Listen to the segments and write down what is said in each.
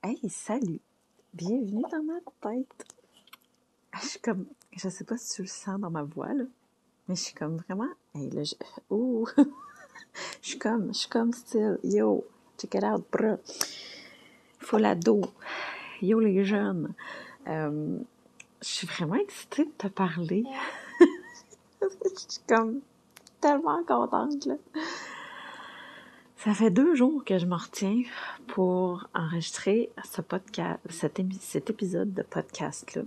Hey, salut! Bienvenue dans ma tête! Je suis comme, je sais pas si tu le sens dans ma voix, là, mais je suis comme vraiment, hey, là, je, ouh! je suis comme, je suis comme style, yo, check it out, bro! Faut l'ado! Yo, les jeunes! Euh, je suis vraiment excitée de te parler. je suis comme tellement contente, là. Ça fait deux jours que je me retiens pour enregistrer ce podcast, cet, épisode de podcast-là.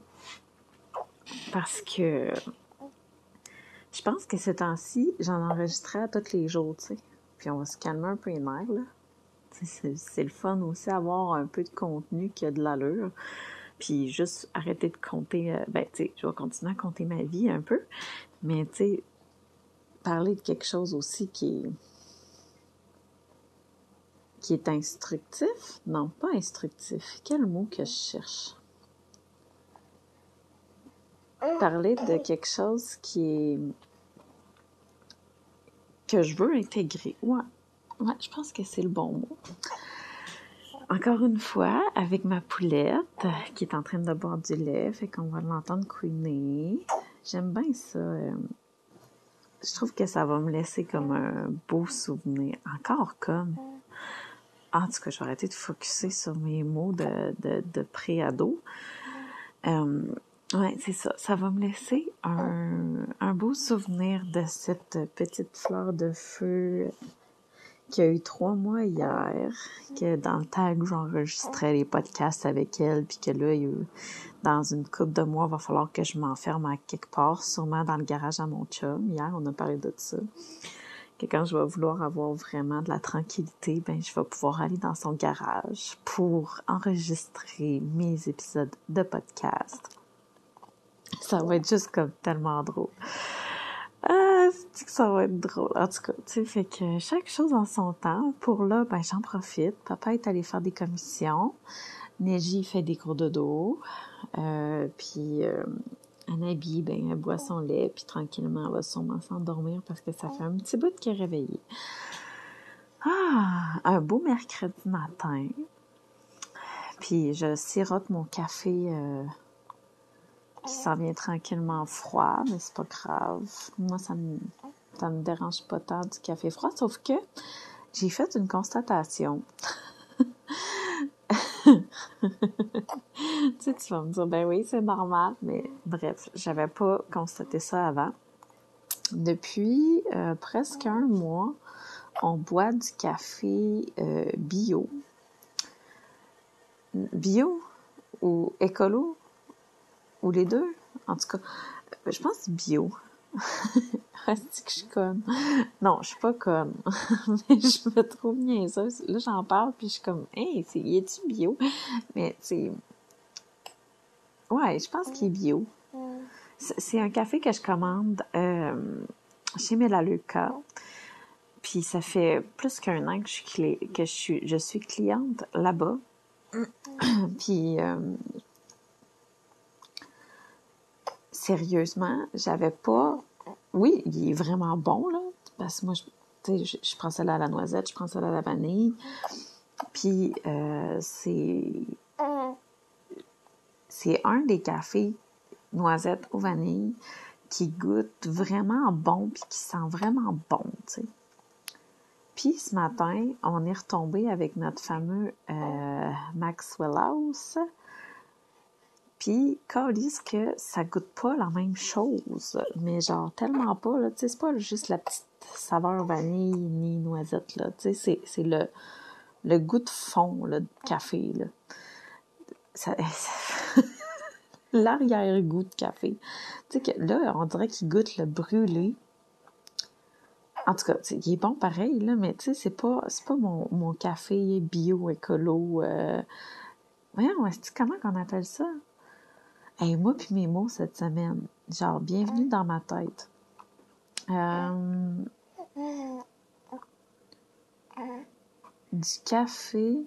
Parce que je pense que ces temps-ci, j'en enregistrais tous les jours, tu sais. Puis on va se calmer un peu les nerfs, là. C'est le fun aussi avoir un peu de contenu qui a de l'allure. Puis juste arrêter de compter, euh, ben, tu sais, je vais continuer à compter ma vie un peu. Mais, tu sais, parler de quelque chose aussi qui est qui est instructif? Non, pas instructif. Quel mot que je cherche? Parler de quelque chose qui est que je veux intégrer. Ouais, ouais je pense que c'est le bon mot. Encore une fois, avec ma poulette qui est en train de boire du lait, fait qu'on va l'entendre couiner. J'aime bien ça. Euh, je trouve que ça va me laisser comme un beau souvenir. Encore comme. En tout cas, je vais arrêter de focuser sur mes mots de, de, de pré-ado. Euh, ouais, c'est ça. Ça va me laisser un, un beau souvenir de cette petite fleur de feu qui a eu trois mois hier, que dans le temps où j'enregistrais les podcasts avec elle, puis que là, dans une couple de mois, il va falloir que je m'enferme à quelque part, sûrement dans le garage à mon chum. Hier, on a parlé de ça que quand je vais vouloir avoir vraiment de la tranquillité, ben je vais pouvoir aller dans son garage pour enregistrer mes épisodes de podcast. Ça va être juste comme tellement drôle. Ah, c'est que ça va être drôle? En tout cas, tu sais, fait que chaque chose en son temps. Pour là, ben j'en profite. Papa est allé faire des commissions. Neji fait des cours de dos. Euh, puis euh, Anabi, ben, elle boit son lait, puis tranquillement, elle va sûrement s'endormir parce que ça fait un petit bout qu'elle est réveillée. Ah, un beau mercredi matin. Puis je sirote mon café euh, qui s'en vient tranquillement froid, mais c'est pas grave. Moi, ça me, ça me dérange pas tant du café froid, sauf que j'ai fait une constatation. tu sais, tu vas me dire, ben oui, c'est normal, mais bref, j'avais pas constaté ça avant. Depuis euh, presque un mois, on boit du café euh, bio. Bio ou écolo? Ou les deux? En tout cas, je pense bio. Est-ce que je suis conne? Non, je suis pas conne. mais je me trouve niaiseuse. Là, j'en parle, puis je suis comme, hey, y est-tu bio? Mais, c'est. Ouais, je pense qu'il est bio. C'est un café que je commande euh, chez Melaleuca. Puis ça fait plus qu'un an que je suis, que je suis, je suis cliente là-bas. puis euh, sérieusement, j'avais pas. Oui, il est vraiment bon, là. Parce que moi, je, je, je prends celle-là à la noisette, je prends celle-là à la vanille. Puis, euh, c'est. C'est un des cafés noisette aux vanille qui goûte vraiment bon puis qui sent vraiment bon, tu sais. Puis ce matin, on est retombé avec notre fameux euh, Maxwell House puis, dit que ça goûte pas la même chose, mais genre tellement pas, là, tu sais, c'est pas juste la petite saveur vanille ni noisette, là, tu sais, c'est le, le goût de fond, là, de café, là. L'arrière-goût de café. Tu sais que là, on dirait qu'il goûte le brûlé. En tout cas, il est bon pareil, là, mais tu sais, c'est pas, pas mon, mon café bio, écolo, euh... Voyons, comment qu'on appelle ça? Et moi puis mes mots cette semaine. Genre, bienvenue dans ma tête. Euh, du café.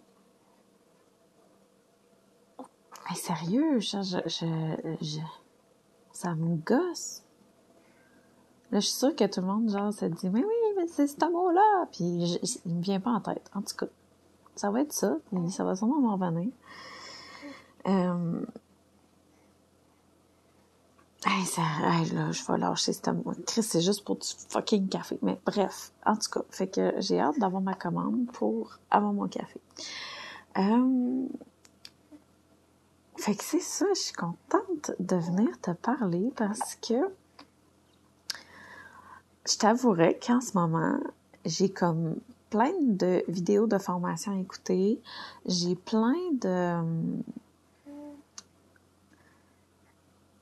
Hey, sérieux, je, je, je, ça me gosse. Là, je suis sûre que tout le monde, genre, se dit, mais oui, mais c'est ce mot-là. Puis, il me vient pas en tête. En tout cas, ça va être ça. Ça va sûrement m'en revenir. Euh... Hey, ça, hey, là, je vais lâcher ce mot. Chris, c'est juste pour du fucking café. Mais bref, en tout cas, fait que j'ai hâte d'avoir ma commande pour avoir mon café. Euh... Fait que c'est ça, je suis contente de venir te parler parce que je t'avouerais qu'en ce moment, j'ai comme plein de vidéos de formation à écouter. J'ai plein de,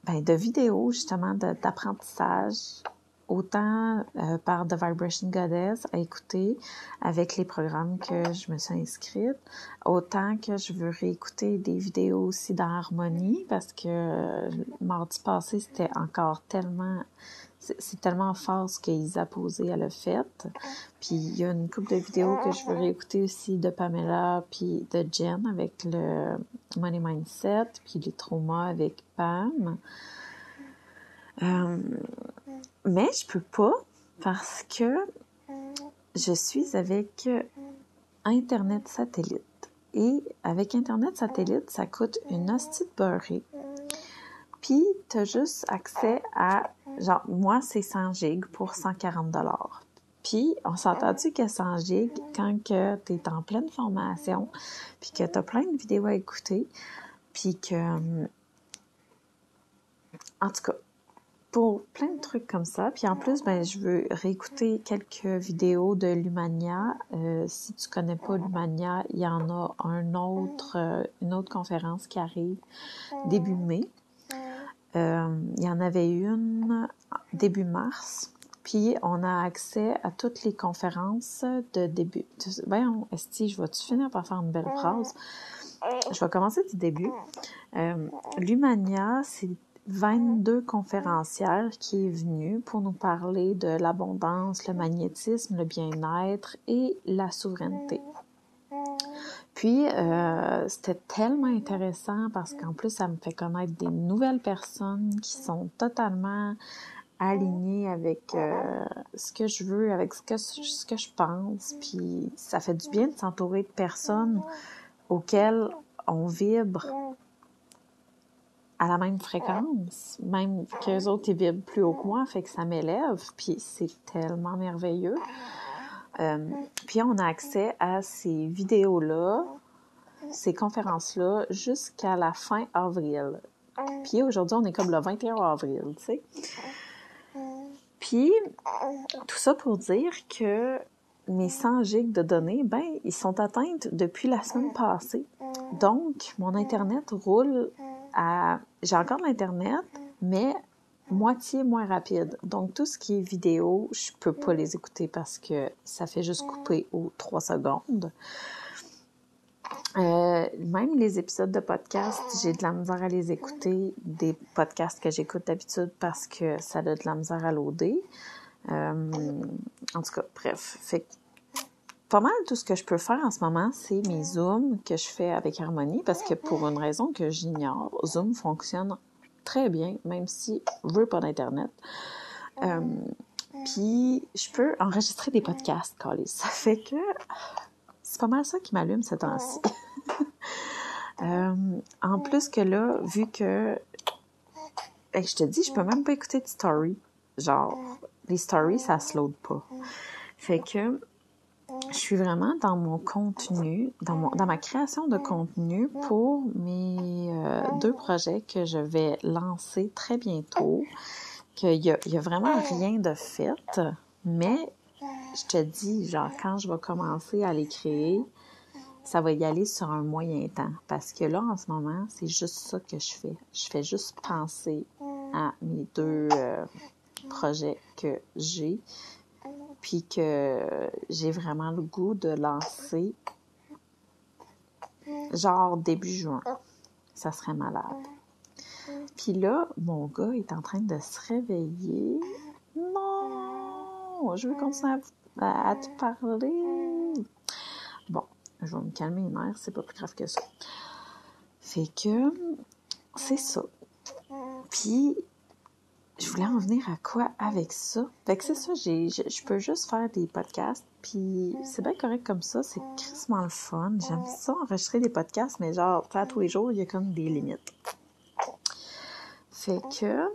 ben, de vidéos justement d'apprentissage, autant euh, par The Vibration Goddess à écouter avec les programmes que je me suis inscrite, autant que je veux réécouter des vidéos aussi d'harmonie parce que euh, mardi passé, c'était encore tellement c'est tellement fort ce qu'Isa Posé elle a fait. Puis il y a une couple de vidéos que je veux réécouter aussi de Pamela puis de Jen avec le Money Mindset, puis les traumas avec Pam. Euh, mais je peux pas parce que je suis avec Internet satellite. Et avec Internet satellite, ça coûte une hostie de beurrée. Puis, tu as juste accès à, genre, moi, c'est 100 gigs pour 140 dollars. Puis, on s'entend-tu que 100 gigs, quand que tu es en pleine formation, puis que tu as plein de vidéos à écouter, puis que... En tout cas, pour plein de trucs comme ça. Puis en plus, ben, je veux réécouter quelques vidéos de Lumania. Euh, si tu connais pas Lumania, il y en a un autre, euh, une autre conférence qui arrive début mai. Euh, il y en avait une début mars. Puis on a accès à toutes les conférences de début. Voyons, Esti, je vais-tu finir par faire une belle phrase? Je vais commencer du début. Euh, L'Humania, c'est 22 conférencières qui est venue pour nous parler de l'abondance, le magnétisme, le bien-être et la souveraineté. Puis, euh, c'était tellement intéressant parce qu'en plus, ça me fait connaître des nouvelles personnes qui sont totalement alignées avec euh, ce que je veux, avec ce que, que je pense. Puis, ça fait du bien de s'entourer de personnes auxquelles on vibre à la même fréquence, même qu'eux autres, ils vibrent plus haut que moi, fait que ça m'élève, puis c'est tellement merveilleux. Euh, puis on a accès à ces vidéos-là, ces conférences-là, jusqu'à la fin avril. Puis aujourd'hui, on est comme le 21 avril, tu sais. Puis, tout ça pour dire que mes 100 gigs de données, ben, ils sont atteintes depuis la semaine passée. Donc, mon Internet roule à... J'ai encore l'Internet, mais moitié moins rapide. Donc, tout ce qui est vidéo, je peux pas les écouter parce que ça fait juste couper aux trois secondes. Euh, même les épisodes de podcast, j'ai de la misère à les écouter, des podcasts que j'écoute d'habitude parce que ça a de la misère à loader. Euh, en tout cas, bref. Fait pas mal tout ce que je peux faire en ce moment, c'est mes Zooms que je fais avec Harmonie parce que pour une raison que j'ignore, Zoom fonctionne très bien, même si je veux pas d'Internet. Euh, puis, je peux enregistrer des podcasts, Carly. Ça fait que c'est pas mal ça qui m'allume ces temps-ci. Euh, en plus que là, vu que je te dis, je peux même pas écouter de story. Genre, les stories, ça se load pas. Fait que je suis vraiment dans mon contenu, dans, mon, dans ma création de contenu pour mes euh, deux projets que je vais lancer très bientôt. Qu'il y a, a vraiment rien de fait, mais je te dis, genre, quand je vais commencer à les créer, ça va y aller sur un moyen temps. Parce que là, en ce moment, c'est juste ça que je fais. Je fais juste penser à mes deux euh, projets que j'ai puis que j'ai vraiment le goût de lancer genre début juin. Ça serait malade. Puis là, mon gars est en train de se réveiller. Non! Je veux continuer à, te parler. Bon, je vais me calmer les nerfs, c'est pas plus grave que ça. Fait que c'est ça. Puis je voulais en venir à quoi avec ça? Fait que c'est ça, j'ai, je, peux juste faire des podcasts Puis c'est bien correct comme ça, c'est crissement le fun. J'aime ça enregistrer des podcasts, mais genre, à tous les jours, il y a comme des limites. Fait que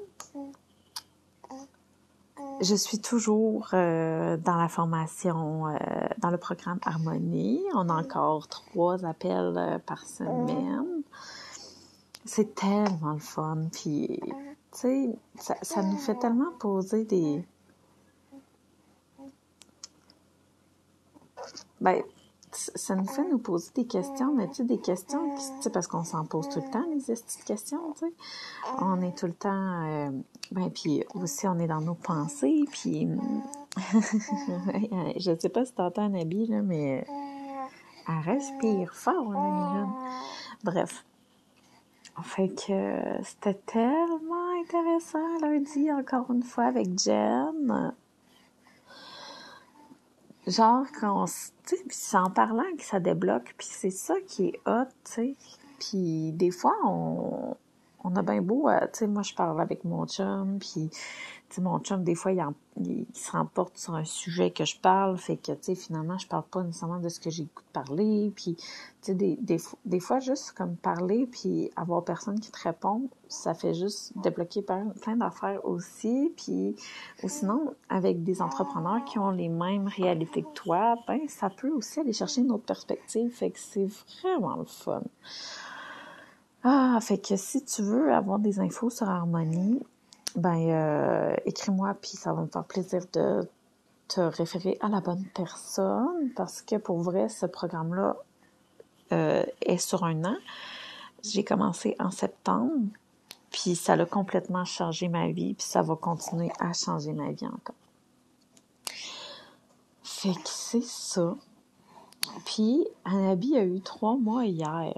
je suis toujours euh, dans la formation, euh, dans le programme Harmonie. On a encore trois appels euh, par semaine. C'est tellement le fun. Puis, tu sais, ça, ça nous fait tellement poser des... Ben, ça nous fait nous poser des questions, mais tu sais, des questions, tu sais, parce qu'on s'en pose tout le temps, les petites questions, tu sais. On est tout le temps, euh, ben, puis aussi, on est dans nos pensées, puis, je sais pas si t'entends un habit, là, mais elle respire fort, là, Bref. Fait que c'était tellement intéressant lundi, encore une fois, avec Jen. Genre quand on tu sais c'est en parlant que ça débloque puis c'est ça qui est hot tu sais. Puis des fois on on a bien beau euh, tu sais moi je parle avec mon chum puis sais, mon chum, des fois, il, se remporte sur un sujet que je parle, fait que, tu sais, finalement, je parle pas nécessairement de ce que j'ai goût de parler, puis, tu sais, des, des, des, fois, juste comme parler, puis avoir personne qui te répond, ça fait juste débloquer plein d'affaires aussi, puis, ou sinon, avec des entrepreneurs qui ont les mêmes réalités que toi, ben, ça peut aussi aller chercher une autre perspective, fait que c'est vraiment le fun. Ah, fait que si tu veux avoir des infos sur Harmonie, ben euh, écris-moi, puis ça va me faire plaisir de te référer à la bonne personne parce que pour vrai, ce programme-là euh, est sur un an. J'ai commencé en septembre, puis ça a complètement changé ma vie, puis ça va continuer à changer ma vie encore. Fait que c'est ça. Puis, Anabi a eu trois mois hier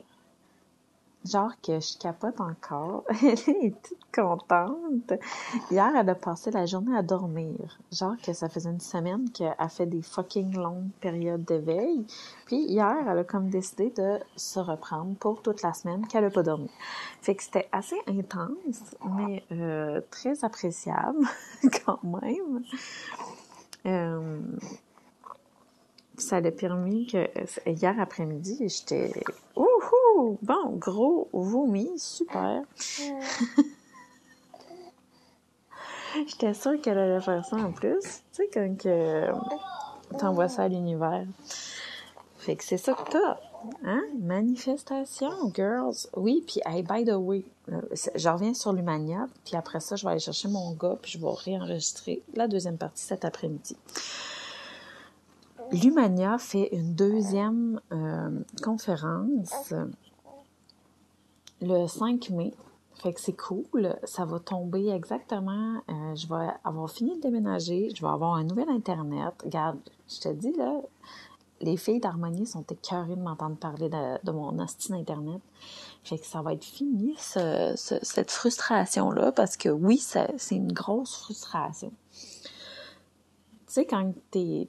genre que je capote encore. elle est toute contente. Hier, elle a passé la journée à dormir. Genre que ça faisait une semaine qu'elle a fait des fucking longues périodes d'éveil. Puis hier, elle a comme décidé de se reprendre pour toute la semaine qu'elle a pas dormi. Fait que c'était assez intense, mais euh, très appréciable quand même. Euh, ça a permis que hier après-midi, j'étais ouhou, bon, gros vomi, super. j'étais sûre qu'elle allait faire ça en plus. Tu sais, quand que t'envoies ça à l'univers. Fait que c'est ça que t'as. Hein? Manifestation, girls. Oui, puis hey, by the way, euh, je reviens sur l'Humania, puis après ça, je vais aller chercher mon gars, puis je vais réenregistrer la deuxième partie cet après-midi. L'Humania fait une deuxième euh, conférence le 5 mai. Fait que c'est cool. Ça va tomber exactement. Euh, je vais avoir fini de déménager. Je vais avoir un nouvel Internet. Regarde, je te dis, là, les filles d'Harmonie sont écœurées de m'entendre parler de, mon hostile Internet. Fait que ça va être fini, cette frustration-là, parce que oui, c'est une grosse frustration. Tu sais, quand t'es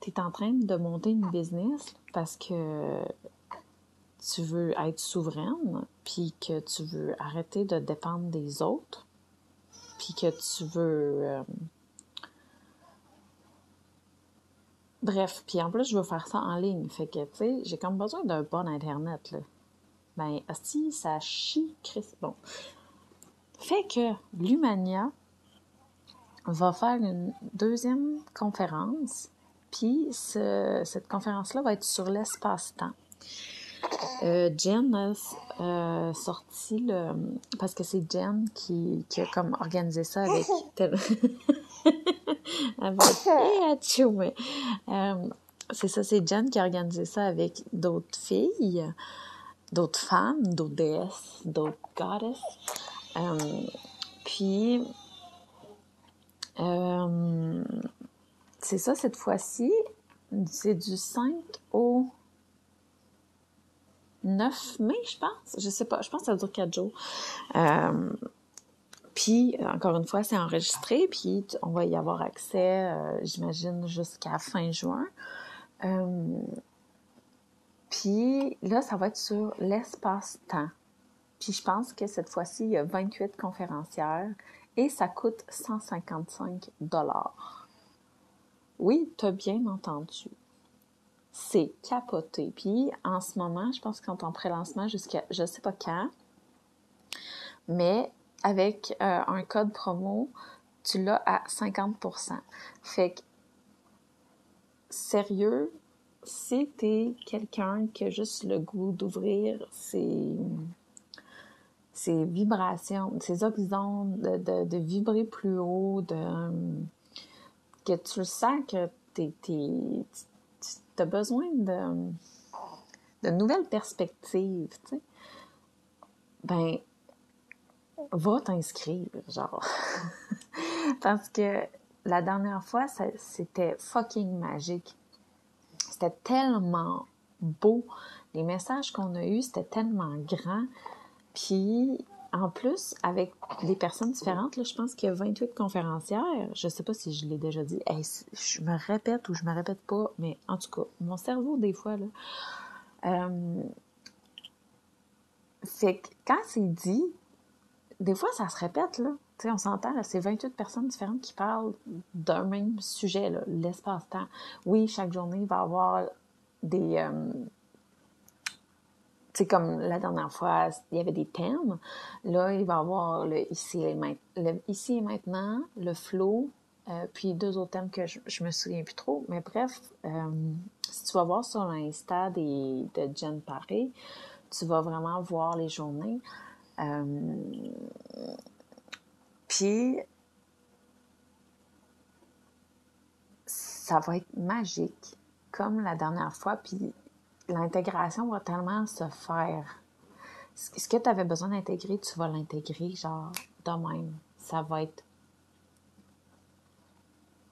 tu es en train de monter une business parce que tu veux être souveraine, puis que tu veux arrêter de dépendre des autres, puis que tu veux... Euh, bref, puis en plus, je veux faire ça en ligne. Fait que, tu sais, j'ai comme besoin d'un bon Internet, là. Ben, si ça chie, Chris. Bon. Fait que l'Humania va faire une deuxième conférence puis cette conférence-là va être sur l'espace-temps. Euh, Jen a euh, sorti le... Parce que c'est Jen qui, qui, a comme organisé ça avec... avec... euh, c'est ça, c'est Jen qui a organisé ça avec d'autres filles, d'autres femmes, d'autres déesses, d'autres goddesses. Puis... C'est ça, cette fois-ci, c'est du 5 au 9 mai, je pense. Je sais pas, je pense que ça dure 4 jours. Euh, puis, encore une fois, c'est enregistré, puis on va y avoir accès, euh, j'imagine, jusqu'à fin juin. Euh, puis là, ça va être sur l'espace-temps. Puis je pense que cette fois-ci, il y a 28 conférencières et ça coûte 155 dollars. Oui, t'as bien entendu. C'est capoté. Puis en ce moment, je pense qu'en pré-lancement jusqu'à je sais pas quand, mais avec euh, un code promo, tu l'as à 50%. Fait que, sérieux, si t'es quelqu'un qui a juste le goût d'ouvrir ses, vibrations, ses de, de, vibrer plus haut, de, que tu sens que tu as besoin de, de nouvelles perspectives, tu sais, ben, va t'inscrire, genre. Parce que la dernière fois, c'était fucking magique. C'était tellement beau. Les messages qu'on a eus, c'était tellement grand. Puis, en plus, avec des personnes différentes, là, je pense qu'il y a 28 conférencières. Je sais pas si je l'ai déjà dit. je me répète ou je me répète pas, mais en tout cas, mon cerveau, des fois, là. Euh, fait que quand c'est dit, des fois, ça se répète, là. Tu sais, on s'entend, c'est 28 personnes différentes qui parlent d'un même sujet, l'espace-temps. Oui, chaque journée, il va y avoir des... Euh, sais, comme la dernière fois, il y avait des thèmes. Là, il va y avoir le ici et, ici et maintenant, le flow, euh, puis deux autres thèmes que je, je, me souviens plus trop. Mais bref, euh, si tu vas voir sur l'Insta de Jen Paré, tu vas vraiment voir les journées. Euh, puis, ça va être magique, comme la dernière fois, puis l'intégration va tellement se faire. Ce que tu avais besoin d'intégrer, tu vas l'intégrer, genre, de même. Ça va être.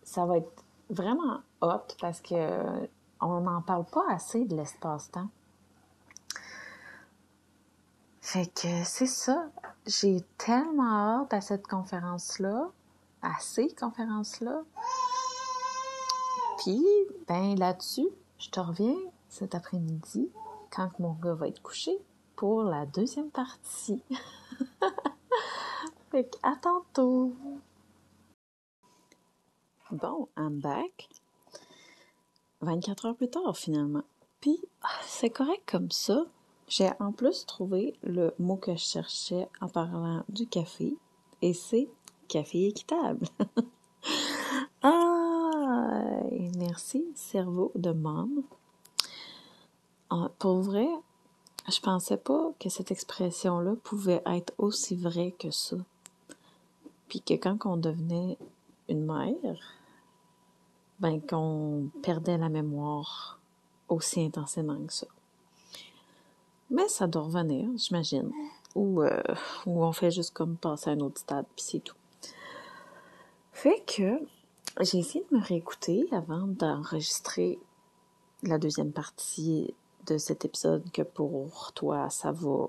Ça va être vraiment hot parce que on n'en parle pas assez de l'espace-temps. Fait que c'est ça. J'ai tellement hâte à cette conférence-là, à ces conférences-là. Puis, ben là-dessus, je te reviens cet après-midi quand mon gars va être couché pour la deuxième partie. fait à tantôt. Bon, I'm back. 24 heures plus tard, finalement. Puis, c'est correct comme ça. J'ai en plus trouvé le mot que je cherchais en parlant du café, et c'est café équitable. ah, merci, cerveau de mom. Pour vrai, je pensais pas que cette expression-là pouvait être aussi vraie que ça. Puis que quand on devenait une mère, ben qu'on perdait la mémoire aussi intensément que ça. Mais ça doit revenir, j'imagine. Ou, euh, ou on fait juste comme passer à un autre stade, puis c'est tout. Fait que j'ai essayé de me réécouter avant d'enregistrer la deuxième partie cet épisode, que pour toi, ça va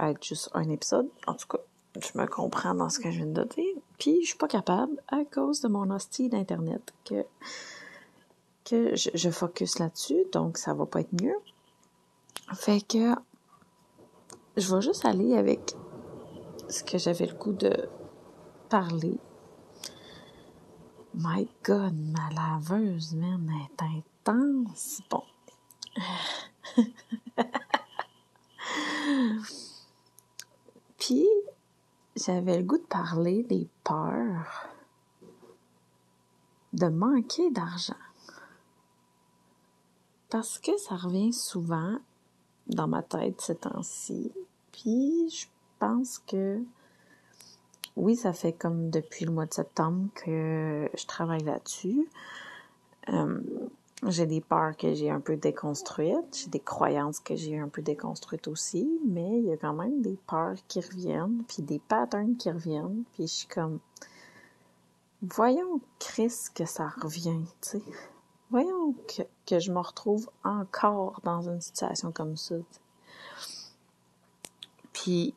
être juste un épisode. En tout cas, je me comprends dans ce que je viens de dire. Puis je suis pas capable, à cause de mon hostie d'Internet, que, que je, je focus là-dessus, donc ça va pas être mieux. Fait que je vais juste aller avec ce que j'avais le goût de parler. My God, ma laveuse, man, est intense. Bon. Puis, j'avais le goût de parler des peurs de manquer d'argent. Parce que ça revient souvent dans ma tête ces temps-ci. Puis je pense que oui, ça fait comme depuis le mois de septembre que je travaille là-dessus. Euh, j'ai des peurs que j'ai un peu déconstruites, j'ai des croyances que j'ai un peu déconstruites aussi, mais il y a quand même des peurs qui reviennent, puis des patterns qui reviennent, puis je suis comme, voyons, Chris, que ça revient, tu sais voyons que, que, je me retrouve encore dans une situation comme ça. Puis,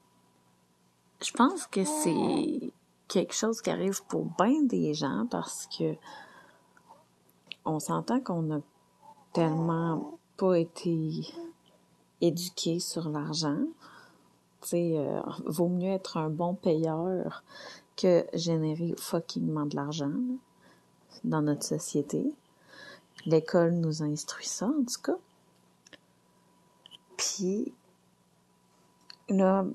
je pense que c'est quelque chose qui arrive pour bien des gens parce que on s'entend qu'on n'a tellement pas été éduqué sur l'argent. Tu euh, vaut mieux être un bon payeur que générer fuckingement de l'argent. dans notre société. L'école nous a instruit ça, en tout cas. Puis, là,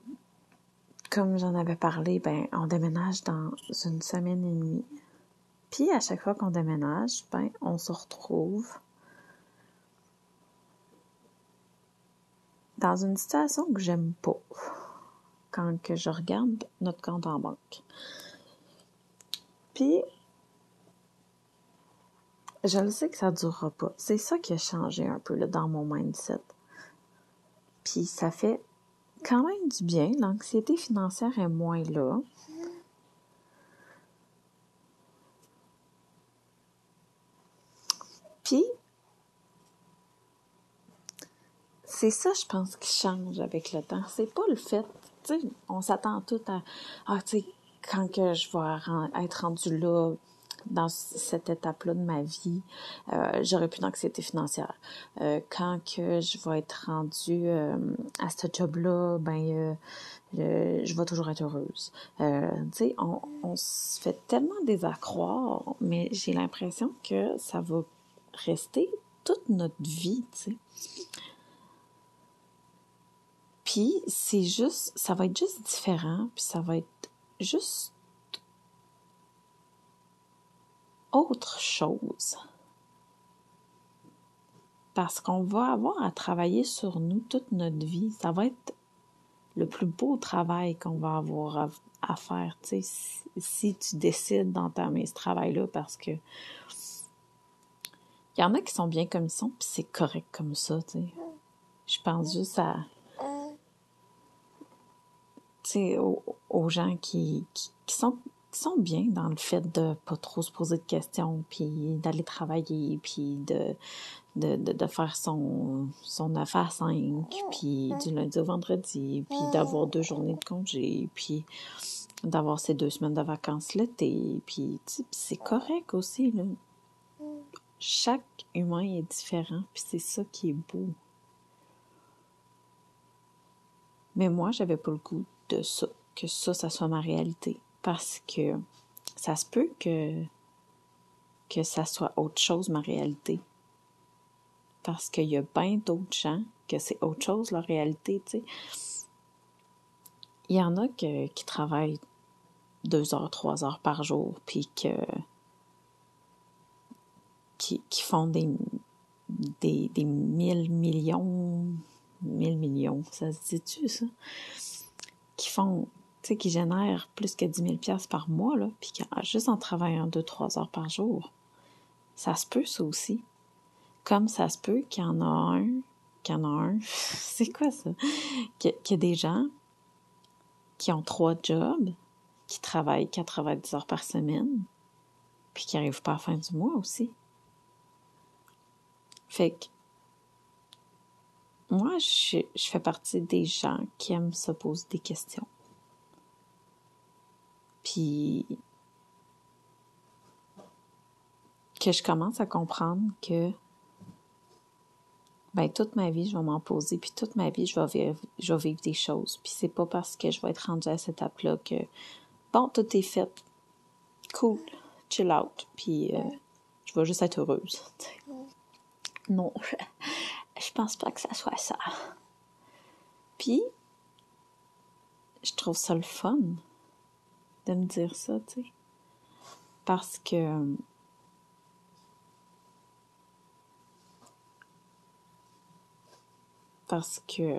comme j'en avais parlé, ben, on déménage dans une semaine et demie. Puis, à chaque fois qu'on déménage, ben, on se retrouve dans une situation que j'aime pas quand que je regarde notre compte en banque. Puis, je le sais que ça durera pas. C'est ça qui a changé un peu là, dans mon mindset. Puis ça fait quand même du bien. L'anxiété financière est moins là. Puis, c'est ça, je pense, qui change avec le temps. C'est pas le fait, tu sais, on s'attend tout à, ah, tu sais, quand que je vais être rendu là, dans cette étape-là de ma vie, euh, plus d'anxiété financière. Euh, quand que je vais être rendue euh, à ce job-là, ben je vais toujours être heureuse. tu sais, on, on se fait tellement désaccroire, mais j'ai l'impression que ça va rester toute notre vie, tu. Puis c'est juste, ça va être juste différent, puis ça va être juste autre chose. Parce qu'on va avoir à travailler sur nous toute notre vie. Ça va être le plus beau travail qu'on va avoir à, faire, sais, si, tu décides d'entamer ce travail-là, parce que il y en a qui sont bien comme ils sont, puis c'est correct comme ça, tu sais. Je pense juste à, tu sais, aux, gens qui, qui sont sont bien dans le fait de pas trop se poser de questions, puis d'aller travailler, puis de, de, de, faire son, son 9 à 5, puis du lundi au vendredi, puis d'avoir deux journées de congé, puis d'avoir ces deux semaines de vacances l'été, puis c'est correct aussi. Là. Chaque humain est différent, puis c'est ça qui est beau. Mais moi, j'avais pas le goût de ça, que ça, ça soit ma réalité parce que ça se peut que, que ça soit autre chose, ma réalité. Parce qu'il y a bien d'autres gens que c'est autre chose, leur réalité, tu sais. Il y en a qui travaillent deux heures, trois heures par jour, puis que qui, font des, des, des mille millions, mille millions, ça se dit-tu, ça? Qui font tu sais, qui génère plus que 10 000 par mois, là, puis juste en travaillant 2-3 heures par jour. Ça se peut, ça aussi. Comme ça se peut qu'il y en a un, qu'il y en a un, c'est quoi ça? Qu'il y a des gens qui ont trois jobs, qui travaillent 90 heures par semaine, puis qui n'arrivent pas à la fin du mois aussi. Fait que moi, je, je fais partie des gens qui aiment se poser des questions. Puis que je commence à comprendre que ben toute ma vie, je vais m'en poser, puis toute ma vie, je vais vivre, je vais vivre des choses. Puis c'est pas parce que je vais être rendue à cette étape-là que bon, tout est fait. Cool, chill out, puis euh, je vais juste être heureuse. Non, je pense pas que ça soit ça. Puis, je trouve ça le fun de me dire ça, tu sais. Parce que parce que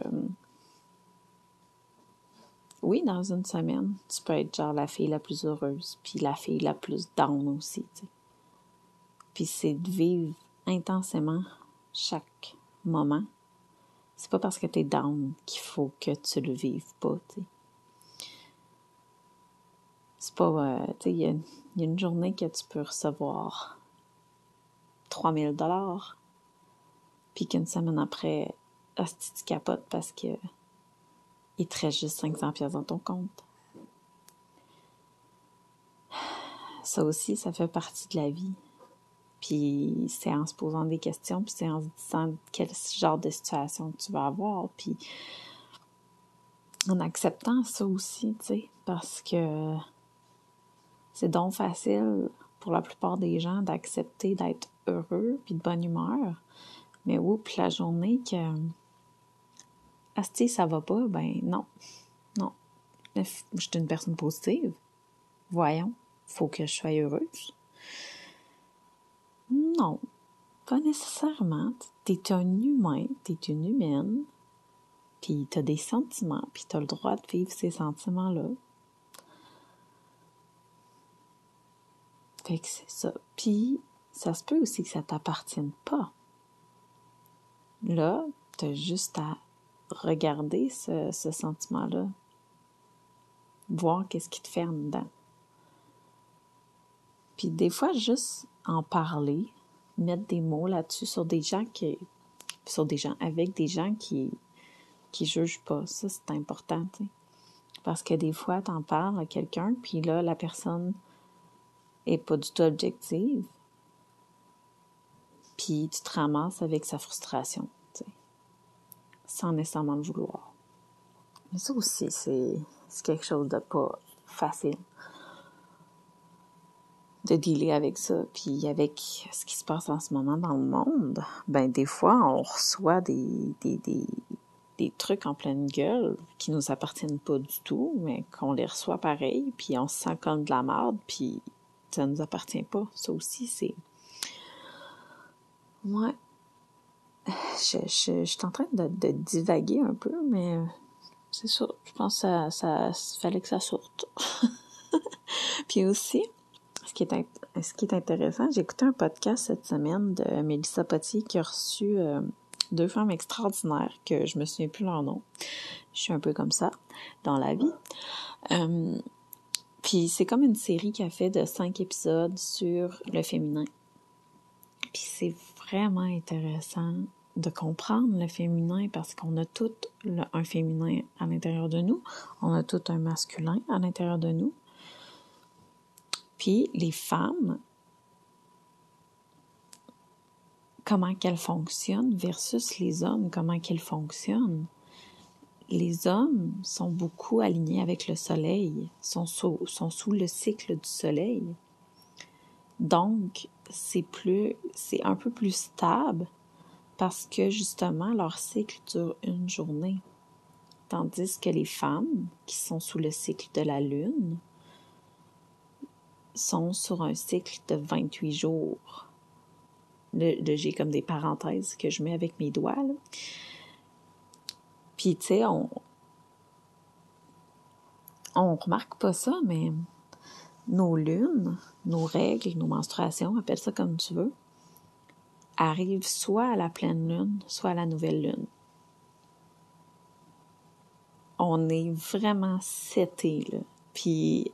oui, dans une semaine, tu peux être genre la fille la plus heureuse, puis la fille la plus down aussi, tu sais. Puis c'est de vivre intensément chaque moment. C'est pas parce que t'es down qu'il faut que tu le vives pas, tu. C'est pas, euh, tu il y, a une journée que tu peux recevoir 3000 dollars, puis qu'une semaine après, tu capotes parce que il te reste juste 500 pièces dans ton compte. Ça aussi, ça fait partie de la vie. Puis c'est en se posant des questions, puis c'est en se disant quel genre de situation tu vas avoir, puis en acceptant ça aussi, tu sais, parce que c'est donc facile pour la plupart des gens d'accepter d'être heureux puis de bonne humeur. Mais oups, la journée que Asti, ça va pas, ben non. Non. Je suis une personne positive. Voyons, faut que je sois heureuse. Non, pas nécessairement. T'es un humain, t'es une humaine, puis t'as des sentiments, puis t'as le droit de vivre ces sentiments-là. Fait que c'est ça. Puis, ça se peut aussi que ça t'appartienne pas. Là, t'as juste à regarder ce, ce sentiment-là. Voir qu'est-ce qui te fait en dedans. Puis des fois, juste en parler, mettre des mots là-dessus sur des gens qui. sur des gens, avec des gens qui qui jugent pas. Ça, c'est important. Parce que des fois, t'en parles à quelqu'un, puis là, la personne est pas du tout objective. Puis tu te ramasses avec sa frustration. Sans nécessairement le vouloir. Mais ça aussi, c'est quelque chose de pas facile de dealer avec ça. Puis avec ce qui se passe en ce moment dans le monde, ben des fois, on reçoit des, des, des, des trucs en pleine gueule qui nous appartiennent pas du tout, mais qu'on les reçoit pareil, puis on se sent comme de la merde, puis ça nous appartient pas. Ça aussi, c'est... Ouais. Je, je, je, suis en train de, de divaguer un peu, mais c'est ça. Je pense que ça, ça fallait que ça sorte. puis aussi, ce qui est, ce qui est intéressant, j'ai écouté un podcast cette semaine de Mélissa Potier qui a reçu euh, deux femmes extraordinaires que je me souviens plus leur nom. Je suis un peu comme ça dans la vie. Euh, puis c'est comme une série qui a fait de cinq épisodes sur le féminin. Puis c'est vraiment intéressant de comprendre le féminin parce qu'on a tout un féminin à l'intérieur de nous, on a tout un masculin à l'intérieur de nous. Puis les femmes, comment qu'elles fonctionnent versus les hommes, comment qu'elles fonctionnent. Les hommes sont beaucoup alignés avec le soleil, sont sous, sont sous le cycle du soleil. Donc, c'est plus, c'est un peu plus stable parce que justement, leur cycle dure une journée. Tandis que les femmes qui sont sous le cycle de la lune, sont sur un cycle de 28 jours. j'ai comme des parenthèses que je mets avec mes doigts. Puis, tu sais, on, on remarque pas ça, mais nos lunes, nos règles, nos menstruations, appelle ça comme tu veux, arrivent soit à la pleine lune, soit à la nouvelle lune. On est vraiment seté, là. Puis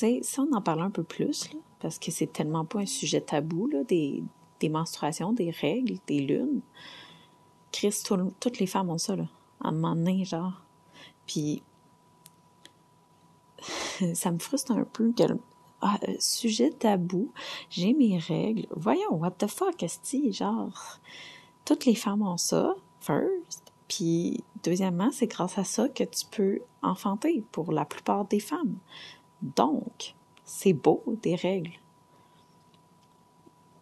sais, si on en parle un peu plus, parce que c'est tellement pas un sujet tabou, là, des, menstruations, des règles, des lunes. Chris, toutes les femmes ont ça, là, à un moment donné, genre. Puis, ça me frustre un peu que ah, euh, sujet tabou, j'ai mes règles. Voyons, what the fuck, est genre, toutes les femmes ont ça, first. Puis, deuxièmement, c'est grâce à ça que tu peux enfanter pour la plupart des femmes. Donc, c'est beau, des règles.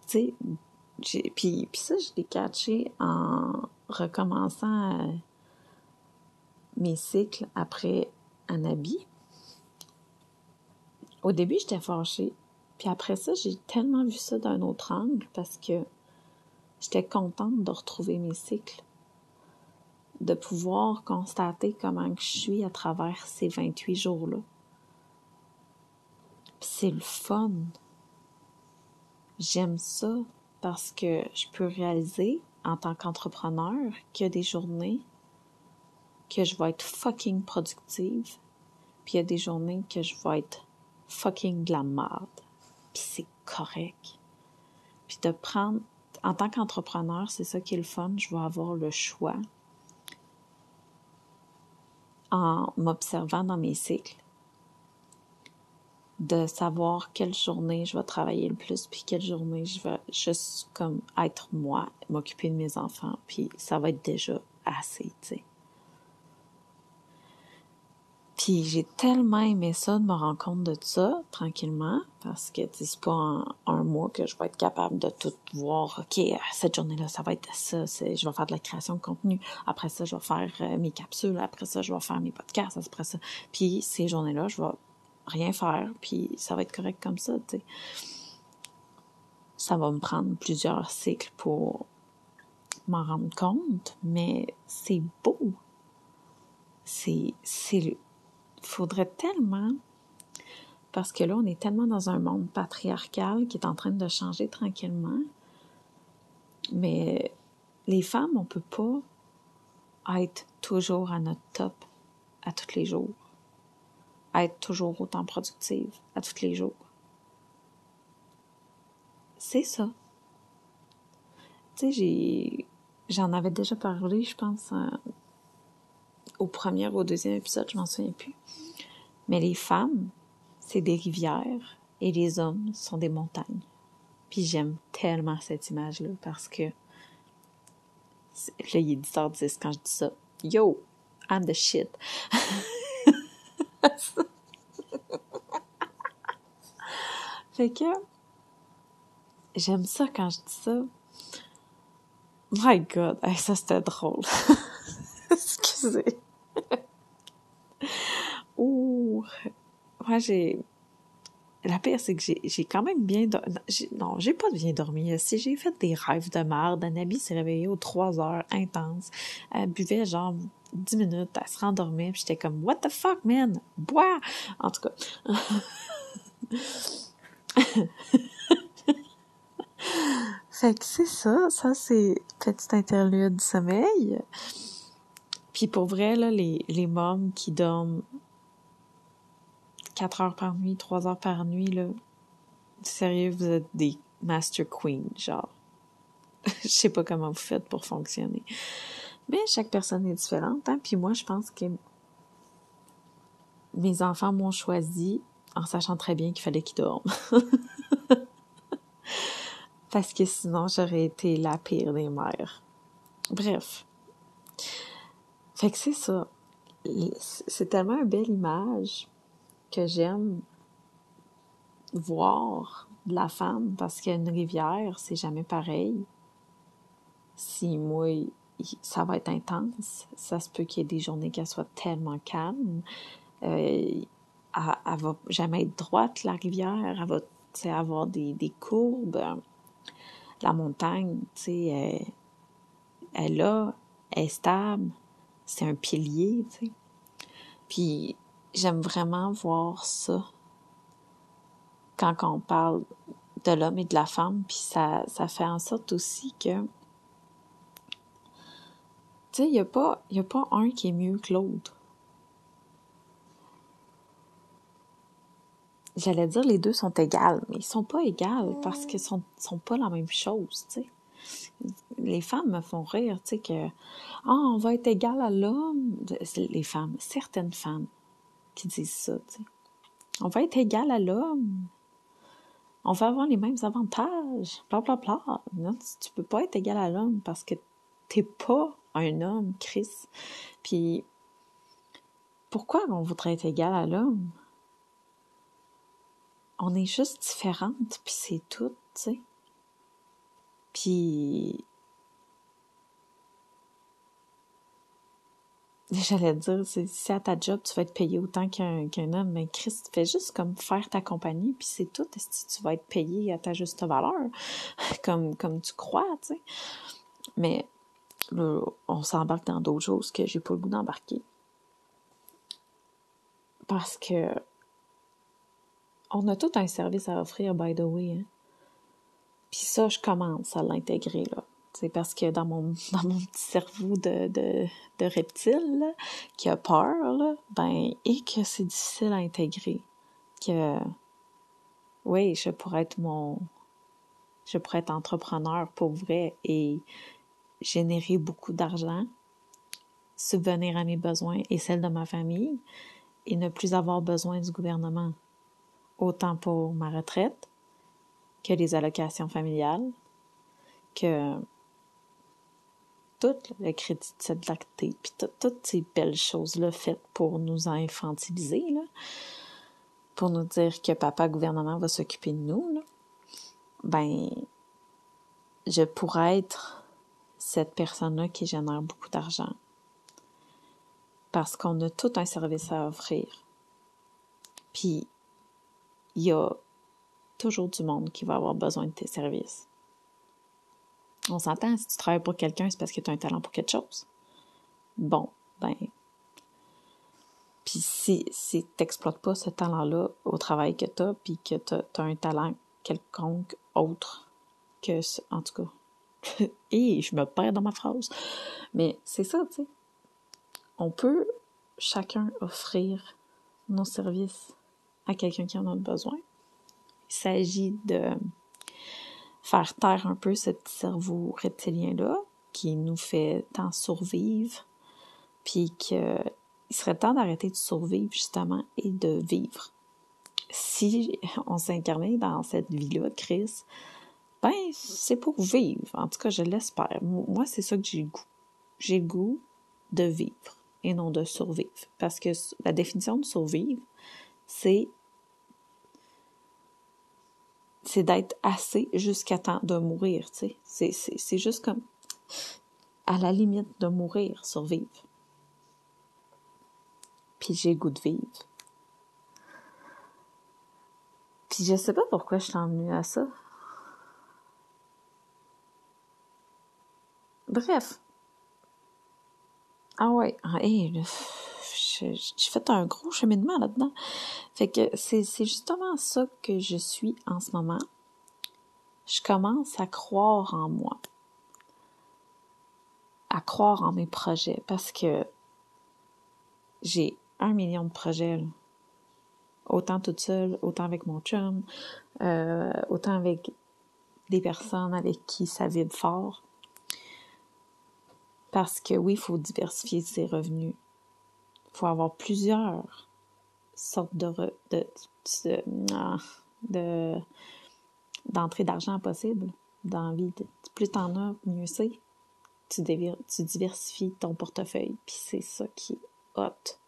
Tu sais, puis, ça, je l'ai catché en recommençant euh, mes cycles après un habit. Au début, j'étais fâchée. Puis après ça, j'ai tellement vu ça d'un autre angle parce que j'étais contente de retrouver mes cycles. De pouvoir constater comment je suis à travers ces 28 jours-là c'est le fun. J'aime ça parce que je peux réaliser en tant qu'entrepreneur qu'il y a des journées que je vais être fucking productive, puis il y a des journées que je vais être fucking de la merde. Puis c'est correct. Puis de prendre, en tant qu'entrepreneur, c'est ça qui est le fun, je vais avoir le choix en m'observant dans mes cycles de savoir quelle journée je vais travailler le plus, puis quelle journée je vais juste comme être moi, m'occuper de mes enfants, puis ça va être déjà assez, tu sais. Puis j'ai tellement aimé ça de me rendre compte de ça tranquillement parce que c'est pas en un mois que je vais être capable de tout voir. Ok, cette journée-là, ça va être ça. Je vais faire de la création de contenu. Après ça, je vais faire euh, mes capsules. Après ça, je vais faire mes podcasts. Après ça, puis ces journées-là, je vais rien faire. Puis ça va être correct comme ça. Ça va me prendre plusieurs cycles pour m'en rendre compte, mais c'est beau. C'est faudrait tellement, parce que là, on est tellement dans un monde patriarcal qui est en train de changer tranquillement, mais les femmes, on peut pas être toujours à notre top à tous les jours, être toujours autant productive à tous les jours. C'est ça. Tu sais, j'en avais déjà parlé, je pense, au premier ou au deuxième épisode, je m'en souviens plus. Mais les femmes, c'est des rivières et les hommes sont des montagnes. Puis j'aime tellement cette image-là parce que là, il est 10h10 quand je dis ça. Yo, I'm the shit. fait que j'aime ça quand je dis ça. My God, ça c'était drôle. Excusez. Ouh, moi j'ai. La pire, c'est que j'ai quand même bien dormi. Non, j'ai pas bien dormi. Si j'ai fait des rêves de merde, Anabi s'est réveillée aux trois heures intenses. Elle buvait genre dix minutes, elle se rendormait, puis j'étais comme What the fuck, man? Bois! En tout cas. fait que c'est ça, ça c'est petite interlude du sommeil. Puis pour vrai, là, les, les qui dorment 4 heures par nuit, 3 heures par nuit, là, sérieux, vous êtes des master queens, genre. je sais pas comment vous faites pour fonctionner. Mais chaque personne est différente, hein. Puis moi, je pense que mes enfants m'ont choisi en sachant très bien qu'il fallait qu'ils dorment. Parce que sinon, j'aurais été la pire des mères. Bref. Fait que c'est ça. C'est tellement une belle image que j'aime voir de la femme parce qu'une rivière, c'est jamais pareil. Si moi, ça va être intense, ça se peut qu'il y ait des journées qu'elle soit tellement calme. Euh, elle, va jamais être droite, la rivière. Elle va avoir des, des courbes. La montagne, tu sais, elle, elle, est là, elle est stable c'est un pilier, tu sais. Puis j'aime vraiment voir ça quand on parle de l'homme et de la femme, puis ça, ça fait en sorte aussi que tu sais, il n'y a, pas, a pas un qui est mieux que l'autre. J'allais dire les deux sont égales, mais ils sont pas égales parce qu'ils sont, sont pas la même chose, tu sais les femmes me font rire, tu sais, que, ah, on va être égal à l'homme. Les femmes, certaines femmes disent ça. On va être égal à l'homme. On va avoir les mêmes avantages. Bla, bla, bla. Non, tu, peux pas être égal à l'homme parce que t'es pas un homme, Chris. Puis, pourquoi on voudrait être égal à l'homme? On est juste différentes, puis c'est tout, tu sais. Puis J'allais dire, si à ta job, tu vas être payé autant qu'un homme, mais Christ, fais juste comme faire ta compagnie, puis c'est tout. Si tu vas être payé à ta juste valeur, comme, comme tu crois, tu sais. Mais là, on s'embarque dans d'autres choses que j'ai pas le goût d'embarquer. Parce que on a tout un service à offrir, by the way. Hein. Puis ça, je commence à l'intégrer, là. C'est parce que dans mon, dans mon petit cerveau de, de, reptile qui a peur, ben, et que c'est difficile à intégrer. Que, oui, je pourrais être mon, je pourrais être entrepreneur pour vrai et générer beaucoup d'argent, subvenir à mes besoins et celles de ma famille et ne plus avoir besoin du gouvernement, autant pour ma retraite que les allocations familiales, que tout le crédit de lacté, puis toutes ces belles choses-là faites pour nous infantiliser, pour nous dire que papa gouvernement va s'occuper de nous, ben, je pourrais être cette personne-là qui génère beaucoup d'argent. Parce qu'on a tout un service à offrir. Puis, il y a toujours du monde qui va avoir besoin de tes services. On s'entend, si tu travailles pour quelqu'un, c'est parce que tu as un talent pour quelque chose. Bon, ben. Puis si, si tu n'exploites pas ce talent-là au travail que tu as, puis que tu as, un talent quelconque autre que. En tout cas. Et je me perds dans ma phrase. Mais c'est ça, tu sais. On peut chacun offrir nos services à quelqu'un qui en a besoin. Il s'agit de faire taire un peu ce petit cerveau reptilien-là qui nous fait tant survivre, puis qu'il serait temps d'arrêter de survivre justement et de vivre. Si on s'incarnait dans cette vie-là, Chris, ben c'est pour vivre. En tout cas, je l'espère. Moi, c'est ça que j'ai le goût. J'ai le goût de vivre et non de survivre. Parce que la définition de survivre, c'est c'est d'être assez jusqu'à temps de mourir, tu sais. C'est juste comme à la limite de mourir, survivre. Puis j'ai goût de vivre. Puis je sais pas pourquoi je suis venue à ça. Bref. Ah ouais, ah, j'ai fait un gros cheminement là-dedans. Fait que c'est justement ça que je suis en ce moment. Je commence à croire en moi. À croire en mes projets parce que j'ai un million de projets. Autant toute seule, autant avec mon chum, euh, autant avec des personnes avec qui ça vibre fort. Parce que oui, il faut diversifier ses revenus faut avoir plusieurs sortes de, de, d'entrée d'argent possible dans la. Plus t'en as, mieux c'est. Tu, tu diversifies ton portefeuille, puis c'est ça qui est hot.